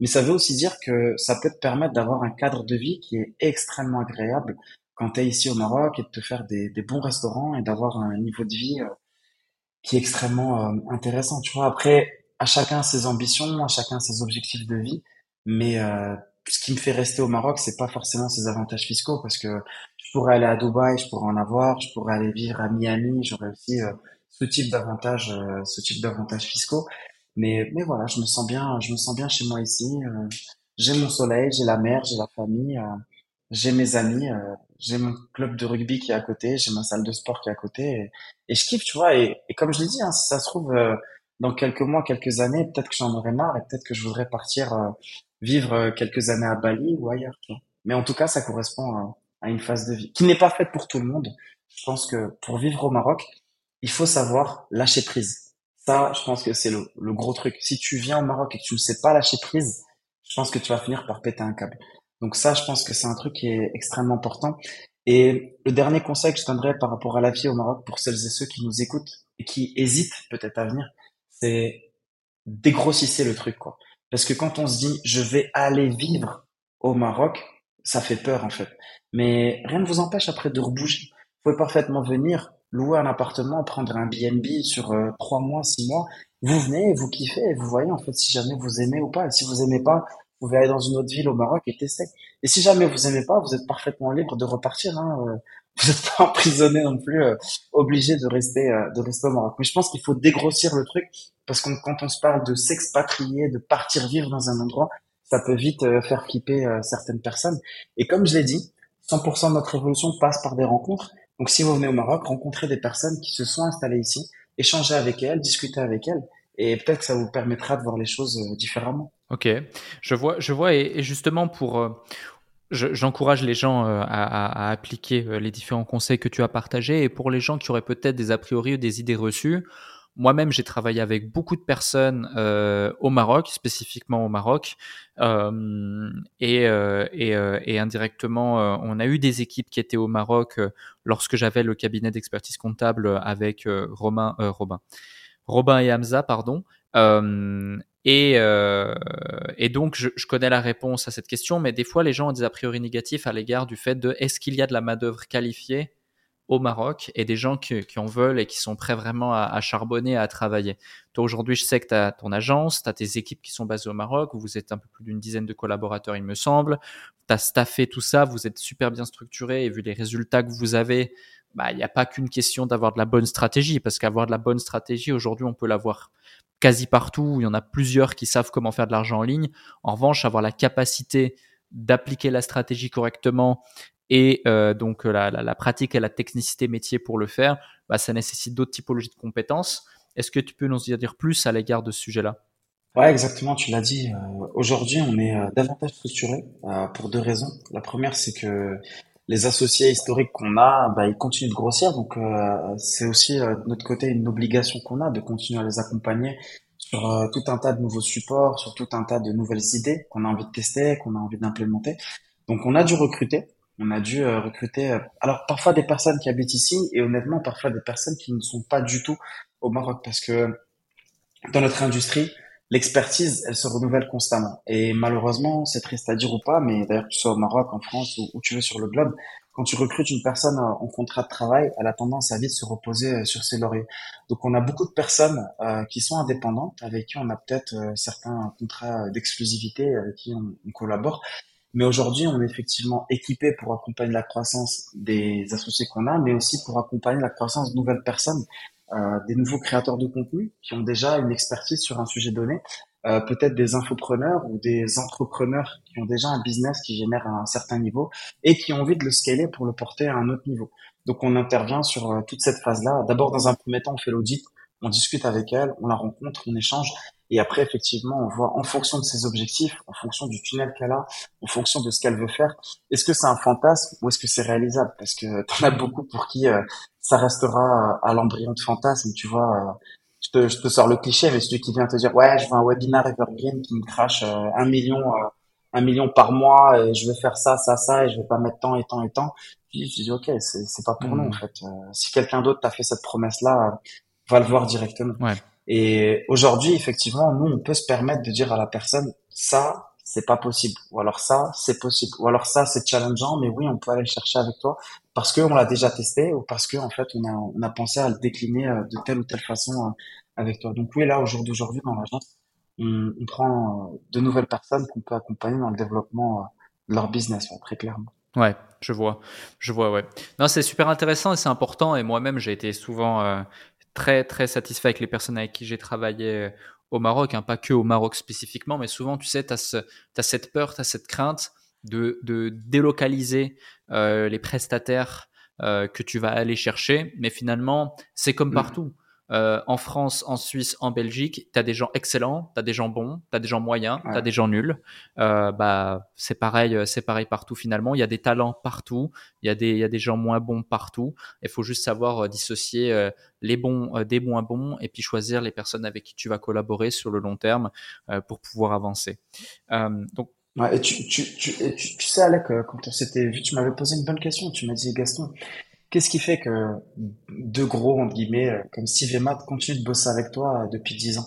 mais ça veut aussi dire que ça peut te permettre d'avoir un cadre de vie qui est extrêmement agréable quand tu es ici au Maroc et de te faire des, des bons restaurants et d'avoir un niveau de vie euh, qui est extrêmement euh, intéressant. Tu vois, après, à chacun ses ambitions, à chacun ses objectifs de vie, mais euh, ce qui me fait rester au Maroc, c'est pas forcément ses avantages fiscaux, parce que je pourrais aller à Dubaï, je pourrais en avoir, je pourrais aller vivre à Miami, j'aurais aussi ce type d'avantages, ce type d'avantages fiscaux. Mais mais voilà, je me sens bien, je me sens bien chez moi ici. j'ai mon soleil, j'ai la mer, j'ai la famille j'ai mes amis, euh, j'ai mon club de rugby qui est à côté, j'ai ma salle de sport qui est à côté, et, je kiffe, tu vois. Et, comme je l'ai dit, hein, si ça se trouve, euh, dans quelques mois, quelques années, peut-être que j'en aurai marre et peut-être que je voudrais partir euh, vivre quelques années à Bali ou ailleurs. Tu vois. Mais en tout cas, ça correspond à, à une phase de vie qui n'est pas faite pour tout le monde. Je pense que pour vivre au Maroc, il faut savoir lâcher prise. Ça, je pense que c'est le, le gros truc. Si tu viens au Maroc et que tu ne sais pas lâcher prise, je pense que tu vas finir par péter un câble. Donc ça, je pense que c'est un truc qui est extrêmement important. Et le dernier conseil que je donnerais par rapport à la vie au Maroc pour celles et ceux qui nous écoutent et qui hésitent peut-être à venir, c'est dégrossissez le truc, quoi. Parce que quand on se dit je vais aller vivre au Maroc, ça fait peur en fait. Mais rien ne vous empêche après de rebouger. Vous pouvez parfaitement venir louer un appartement, prendre un BNB sur euh, trois mois, six mois. Vous venez, vous kiffez, et vous voyez en fait si jamais vous aimez ou pas. Et si vous aimez pas, vous pouvez aller dans une autre ville au Maroc et tester. Et si jamais vous aimez pas, vous êtes parfaitement libre de repartir. Hein. Euh, vous n'êtes pas emprisonné non plus, euh, obligé de rester, euh, de rester au Maroc. Mais je pense qu'il faut dégrossir le truc parce que quand on se parle de s'expatrier, de partir vivre dans un endroit, ça peut vite faire flipper certaines personnes. Et comme je l'ai dit, 100% de notre évolution passe par des rencontres. Donc si vous venez au Maroc, rencontrez des personnes qui se sont installées ici, échangez avec elles, discutez avec elles, et peut-être que ça vous permettra de voir les choses différemment. Ok, je vois, je vois, et, justement pour, euh, j'encourage les gens euh, à, appliquer euh, les différents conseils que tu as partagés, et pour les gens qui auraient peut-être des a priori ou des idées reçues, moi-même j'ai travaillé avec beaucoup de personnes au Maroc, spécifiquement au Maroc, et, et, indirectement, on a eu des équipes qui étaient au Maroc lorsque j'avais le cabinet d'expertise comptable avec Romain, Robin. Robin et Hamza, pardon. Et, euh, et donc, je, je, connais la réponse à cette question, mais des fois, les gens ont des a priori négatifs à l'égard du fait de est-ce qu'il y a de la main-d'œuvre qualifiée au Maroc et des gens qui, qui, en veulent et qui sont prêts vraiment à, à charbonner, à travailler. Toi, aujourd'hui, je sais que tu as ton agence, tu as tes équipes qui sont basées au Maroc, vous êtes un peu plus d'une dizaine de collaborateurs, il me semble. Tu as staffé tout ça, vous êtes super bien structuré et vu les résultats que vous avez, bah, il n'y a pas qu'une question d'avoir de la bonne stratégie, parce qu'avoir de la bonne stratégie, aujourd'hui, on peut l'avoir quasi partout. Il y en a plusieurs qui savent comment faire de l'argent en ligne. En revanche, avoir la capacité d'appliquer la stratégie correctement et euh, donc la, la, pratique et la technicité métier pour le faire, bah, ça nécessite d'autres typologies de compétences. Est-ce que tu peux nous dire plus à l'égard de ce sujet-là? Ouais, exactement, tu l'as dit. Euh, aujourd'hui, on est euh, davantage structuré pour deux raisons. La première, c'est que les associés historiques qu'on a, bah, ils continuent de grossir. Donc, euh, c'est aussi euh, de notre côté une obligation qu'on a de continuer à les accompagner sur euh, tout un tas de nouveaux supports, sur tout un tas de nouvelles idées qu'on a envie de tester, qu'on a envie d'implémenter. Donc, on a dû recruter. On a dû recruter, alors parfois des personnes qui habitent ici et honnêtement parfois des personnes qui ne sont pas du tout au Maroc parce que dans notre industrie, l'expertise, elle se renouvelle constamment. Et malheureusement, c'est triste à dire ou pas, mais d'ailleurs, que tu sois au Maroc, en France, ou où tu veux sur le globe, quand tu recrutes une personne en contrat de travail, elle a tendance à vite se reposer euh, sur ses lauriers. Donc, on a beaucoup de personnes euh, qui sont indépendantes, avec qui on a peut-être euh, certains contrats d'exclusivité, avec qui on, on collabore. Mais aujourd'hui, on est effectivement équipé pour accompagner la croissance des associés qu'on a, mais aussi pour accompagner la croissance de nouvelles personnes euh, des nouveaux créateurs de contenu qui ont déjà une expertise sur un sujet donné, euh, peut-être des infopreneurs ou des entrepreneurs qui ont déjà un business qui génère un certain niveau et qui ont envie de le scaler pour le porter à un autre niveau. Donc on intervient sur euh, toute cette phase-là. D'abord, dans un premier temps, on fait l'audit, on discute avec elle, on la rencontre, on échange, et après, effectivement, on voit en fonction de ses objectifs, en fonction du tunnel qu'elle a, en fonction de ce qu'elle veut faire, est-ce que c'est un fantasme ou est-ce que c'est réalisable? Parce que [LAUGHS] t'en as beaucoup pour qui ça restera à l'embryon de fantasme, tu vois. Euh, je te, je te sors le cliché, mais celui qui vient te dire, ouais, je veux un webinaire evergreen qui me crache euh, un million, euh, un million par mois, et je vais faire ça, ça, ça, et je vais pas mettre tant et tant et tant. Puis je dis, ok, c'est, pas pour nous, en hmm. fait. si quelqu'un d'autre t'a fait cette promesse-là, va le voir directement. Ouais. Et aujourd'hui, effectivement, nous, on peut se permettre de dire à la personne, ça, c'est pas possible. Ou alors ça, c'est possible. Ou alors ça, c'est challengeant, mais oui, on peut aller le chercher avec toi parce qu'on l'a déjà testé ou parce que en fait, on a, on a pensé à le décliner euh, de telle ou telle façon euh, avec toi. Donc oui, là, au jour d'aujourd'hui, dans l'agence, on, on, prend euh, de nouvelles personnes qu'on peut accompagner dans le développement de leur business, très clairement. Ouais, je vois, je vois, ouais. Non, c'est super intéressant et c'est important. Et moi-même, j'ai été souvent très, très satisfait avec les personnes avec qui j'ai travaillé au Maroc, hein, pas que au Maroc spécifiquement, mais souvent, tu sais, tu ce, as, cette peur, tu cette crainte de, de délocaliser euh, les prestataires euh, que tu vas aller chercher. Mais finalement, c'est comme mmh. partout. Euh, en France, en Suisse, en Belgique, tu as des gens excellents, tu as des gens bons, tu as des gens moyens, tu as des gens nuls. Euh, bah, c'est pareil, euh, c'est pareil partout finalement. Il y a des talents partout, il y a des, il y a des gens moins bons partout. Il faut juste savoir dissocier les bons des moins bons et puis choisir les personnes avec qui tu vas collaborer sur le long terme pour pouvoir avancer. donc Ouais, et tu, tu, tu, tu, tu sais, Alec, quand on s'était vu, tu m'avais posé une bonne question. Tu m'as dit, Gaston, Qu'est-ce qui fait que deux gros, entre guillemets, euh, comme Steve et Matt, continuent de bosser avec toi euh, depuis dix ans?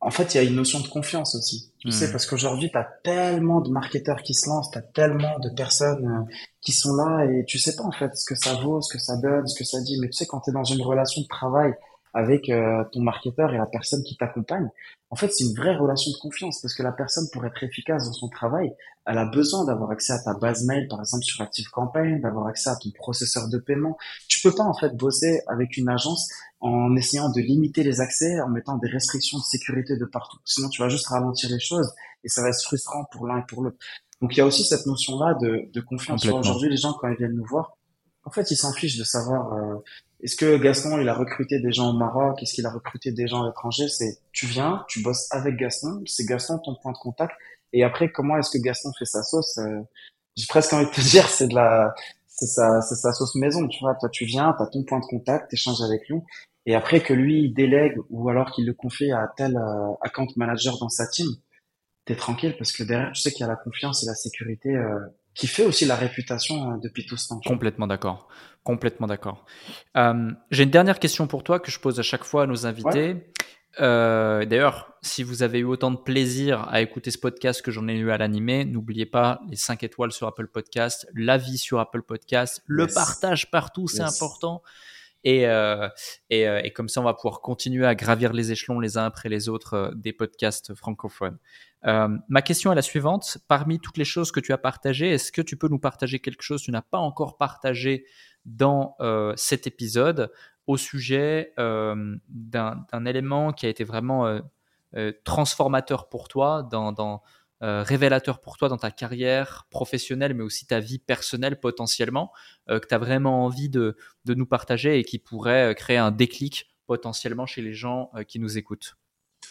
En fait, il y a une notion de confiance aussi. Tu sais, hmm. parce qu'aujourd'hui, tu as tellement de marketeurs qui se lancent, tu as tellement de personnes euh, qui sont là et tu sais pas en fait ce que ça vaut, ce que ça donne, ce que ça dit. Mais tu sais, quand tu es dans une relation de travail avec euh, ton marketeur et la personne qui t'accompagne. En fait, c'est une vraie relation de confiance parce que la personne, pour être efficace dans son travail, elle a besoin d'avoir accès à ta base mail, par exemple sur ActiveCampaign, d'avoir accès à ton processeur de paiement. Tu peux pas en fait bosser avec une agence en essayant de limiter les accès, en mettant des restrictions de sécurité de partout. Sinon, tu vas juste ralentir les choses et ça va être frustrant pour l'un et pour l'autre. Donc, il y a aussi cette notion-là de, de confiance. Aujourd'hui, les gens, quand ils viennent nous voir, en fait, ils s'en fichent de savoir euh, est-ce que Gaston, il a recruté des gens au Maroc? Est-ce qu'il a recruté des gens à l'étranger? C'est tu viens, tu bosses avec Gaston, c'est Gaston ton point de contact. Et après, comment est-ce que Gaston fait sa sauce? Euh, J'ai presque envie de te [LAUGHS] dire, c'est de la, c'est sa, c'est sa sauce maison. Tu vois, toi, tu viens, tu as ton point de contact, échanges avec lui. Et après que lui il délègue ou alors qu'il le confie à tel euh, account manager dans sa team, t'es tranquille parce que derrière, tu sais qu'il y a la confiance et la sécurité euh, qui fait aussi la réputation depuis tout ce temps. Complètement d'accord. Complètement d'accord. Euh, J'ai une dernière question pour toi que je pose à chaque fois à nos invités. Euh, D'ailleurs, si vous avez eu autant de plaisir à écouter ce podcast que j'en ai eu à l'animer, n'oubliez pas les 5 étoiles sur Apple Podcast, l'avis sur Apple Podcast, le partage partout, c'est important. Et, euh, et, et, comme ça, on va pouvoir continuer à gravir les échelons les uns après les autres des podcasts francophones. Euh, ma question est la suivante. Parmi toutes les choses que tu as partagées, est-ce que tu peux nous partager quelque chose que tu n'as pas encore partagé dans euh, cet épisode au sujet euh, d'un élément qui a été vraiment transformateur pour toi, dans révélateur pour toi dans ta carrière professionnelle, mais aussi ta vie personnelle potentiellement, que tu as vraiment envie de, de, nous partager et qui pourrait créer un déclic potentiellement chez les gens qui nous écoutent?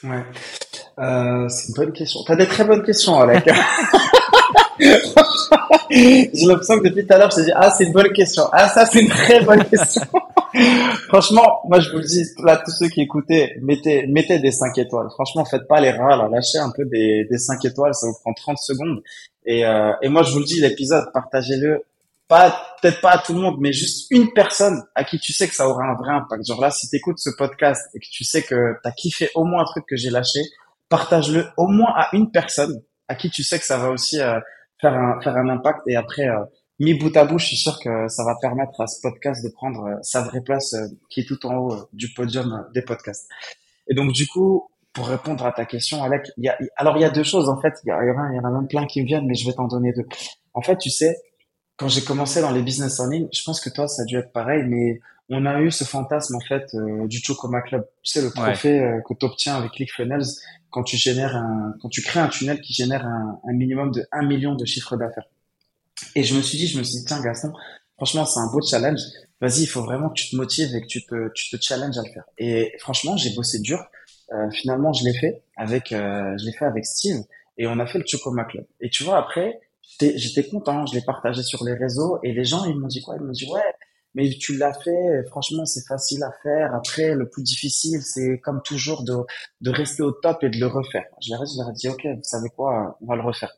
Ouais, c'est une bonne question. Tu as des très bonnes questions, Alec. [LAUGHS] J'ai l'impression que depuis tout à l'heure, je te dis, ah, c'est une bonne question. Ah, ça, c'est une très bonne question. [LAUGHS] Franchement, moi, je vous le dis, là, tous ceux qui écoutaient, mettez, mettez des 5 étoiles. Franchement, faites pas les rats, là. Lâchez un peu des, des 5 étoiles, ça vous prend 30 secondes. Et, euh, et moi, je vous le dis, l'épisode, partagez-le. Pas, peut-être pas à tout le monde, mais juste une personne à qui tu sais que ça aura un vrai impact. Genre là, si tu écoutes ce podcast et que tu sais que tu as kiffé au moins un truc que j'ai lâché, partage-le au moins à une personne à qui tu sais que ça va aussi euh, faire un, faire un impact. Et après, euh, mis bout à bout, je suis sûr que ça va permettre à ce podcast de prendre euh, sa vraie place euh, qui est tout en haut du podium des podcasts. Et donc, du coup, pour répondre à ta question, Alec, y a, alors il y a deux choses en fait. Il y, a, il y en a même plein qui me viennent, mais je vais t'en donner deux. En fait, tu sais, quand j'ai commencé dans les business en ligne, je pense que toi, ça a dû être pareil, mais on a eu ce fantasme en fait du Chocoma Club. Tu sais, le trophée que tu obtiens avec ClickFunnels quand tu génères un, quand tu crées un tunnel qui génère un, un minimum de 1 million de chiffre d'affaires. Et je me suis dit, je me suis dit, tiens, Gaston, franchement, c'est un beau challenge. Vas-y, il faut vraiment que tu te motives et que tu te, tu te challenges à le faire. Et franchement, j'ai bossé dur. Euh, finalement, je l'ai fait avec, euh, je l'ai fait avec Steve et on a fait le Chocoma Club. Et tu vois, après, j'étais content, je l'ai partagé sur les réseaux et les gens, ils m'ont dit quoi? Ils m'ont dit, ouais, mais tu l'as fait, franchement, c'est facile à faire. Après, le plus difficile, c'est comme toujours de, de rester au top et de le refaire. Je leur, ai, je leur ai dit, OK, vous savez quoi, on va le refaire.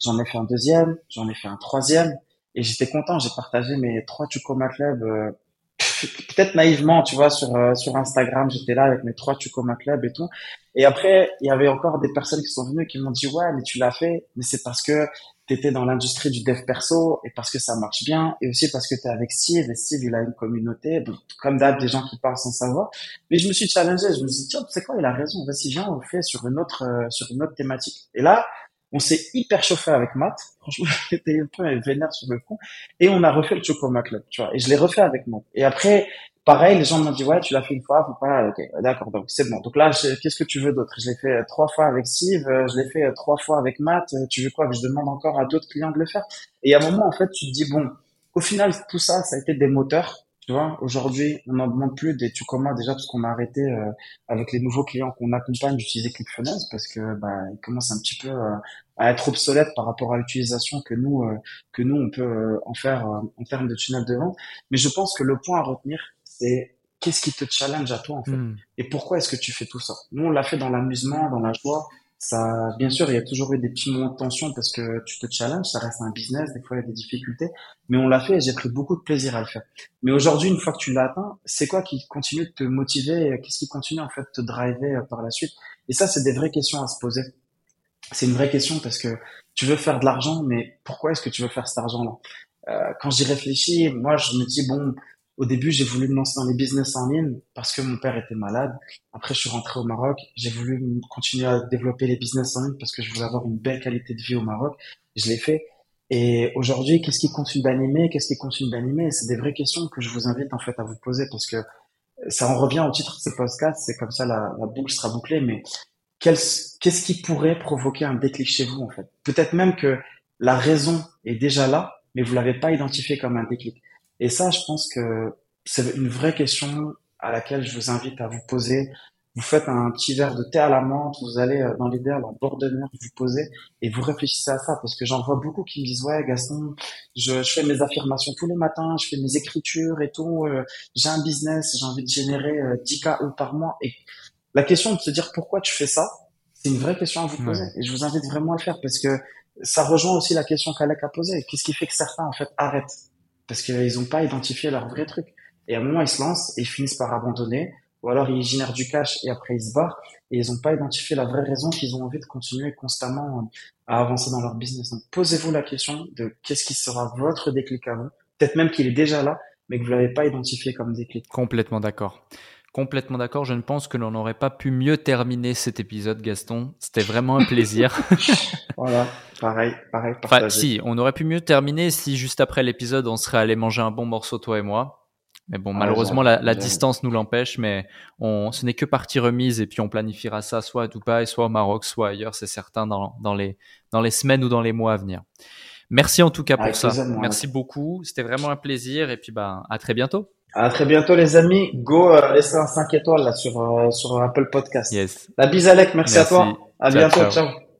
J'en ai fait un deuxième, j'en ai fait un troisième, et j'étais content. J'ai partagé mes trois Tucoma Club. Euh, [LAUGHS] peut-être naïvement, tu vois, sur euh, sur Instagram, j'étais là avec mes trois Tucoma Club et tout. Et après, il y avait encore des personnes qui sont venues qui m'ont dit ouais, mais tu l'as fait, mais c'est parce que tu étais dans l'industrie du dev perso et parce que ça marche bien et aussi parce que tu es avec Steve et Steve il a une communauté comme d'hab des gens qui parlent sans savoir mais je me suis challengé je me suis dit tiens sais quoi il a raison vas-y viens on le fait sur une autre euh, sur une autre thématique et là on s'est hyper chauffé avec Matt. [LAUGHS] Franchement, j'étais un peu vénère sur le fond. Et on a refait le Chocoma Club, tu vois. Et je l'ai refait avec Matt. Et après, pareil, les gens m'ont dit, ouais, tu l'as fait une fois, faut ok, d'accord, donc c'est bon. Donc là, qu'est-ce que tu veux d'autre? Je l'ai fait euh, trois fois avec Steve, euh, je l'ai fait euh, trois fois avec Matt. Tu veux quoi? Que je demande encore à d'autres clients de le faire? Et à un moment, en fait, tu te dis, bon, au final, tout ça, ça a été des moteurs tu vois, aujourd'hui, on n'en demande plus des Tucoma déjà parce qu'on a arrêté euh, avec les nouveaux clients qu'on accompagne d'utiliser ClickFunnels parce que bah, ils commencent un petit peu euh, à être obsolètes par rapport à l'utilisation que nous euh, que nous on peut en faire en termes de tunnel de vente. Mais je pense que le point à retenir, c'est qu'est-ce qui te challenge à toi en fait? Hmm. et pourquoi est-ce que tu fais tout ça? Nous, on l'a fait dans l'amusement, dans la joie ça, bien sûr, il y a toujours eu des petits moments de tension parce que tu te challenges, ça reste un business, des fois il y a des difficultés, mais on l'a fait et j'ai pris beaucoup de plaisir à le faire. Mais aujourd'hui, une fois que tu l'as atteint, c'est quoi qui continue de te motiver Qu'est-ce qui continue en fait de te driver euh, par la suite? Et ça, c'est des vraies questions à se poser. C'est une vraie question parce que tu veux faire de l'argent, mais pourquoi est-ce que tu veux faire cet argent-là? Euh, Quand j'y réfléchis, moi, je me dis bon, au début, j'ai voulu me lancer dans les business en ligne parce que mon père était malade. Après, je suis rentré au Maroc. J'ai voulu continuer à développer les business en ligne parce que je voulais avoir une belle qualité de vie au Maroc. Je l'ai fait. Et aujourd'hui, qu'est-ce qui continue d'animer Qu'est-ce qui continue d'animer C'est des vraies questions que je vous invite en fait à vous poser parce que ça en revient au titre de ce podcast. C'est comme ça la, la boucle sera bouclée. Mais qu'est-ce qui pourrait provoquer un déclic chez vous en fait? Peut-être même que la raison est déjà là, mais vous l'avez pas identifié comme un déclic. Et ça, je pense que c'est une vraie question à laquelle je vous invite à vous poser. Vous faites un petit verre de thé à la menthe, vous allez euh, dans l'idéal en bord de mer, vous posez et vous réfléchissez à ça parce que j'en vois beaucoup qui me disent ouais Gaston, je, je, fais mes affirmations tous les matins, je fais mes écritures et tout, euh, j'ai un business, j'ai envie de générer 10 euh, k par mois et la question de se dire pourquoi tu fais ça, c'est une vraie question à vous poser et je vous invite vraiment à le faire parce que ça rejoint aussi la question qu'Alec a posée. Qu'est-ce qui fait que certains en fait arrêtent parce qu'ils n'ont pas identifié leur vrai truc. Et à un moment, ils se lancent et ils finissent par abandonner, ou alors ils génèrent du cash et après ils se barrent, et ils n'ont pas identifié la vraie raison qu'ils ont envie de continuer constamment à avancer dans leur business. Donc posez-vous la question de qu'est-ce qui sera votre déclic à vous, peut-être même qu'il est déjà là, mais que vous l'avez pas identifié comme déclic. Complètement d'accord. Complètement d'accord. Je ne pense que l'on n'aurait pas pu mieux terminer cet épisode, Gaston. C'était vraiment un plaisir. [LAUGHS] voilà, pareil, pareil. Enfin, si, on aurait pu mieux terminer si juste après l'épisode, on serait allé manger un bon morceau, toi et moi. Mais bon, ah, malheureusement, la, distance nous l'empêche, mais on, ce n'est que partie remise et puis on planifiera ça soit à Dubaï, soit au Maroc, soit ailleurs, c'est certain, dans, dans, les, dans les semaines ou dans les mois à venir. Merci en tout cas pour ça. Merci beaucoup. C'était vraiment un plaisir et puis bah, à très bientôt. À très bientôt les amis. Go euh, laissez un 5 étoiles là sur, euh, sur Apple Podcast. Yes. La bise Alec, merci, à toi. À bientôt. ciao.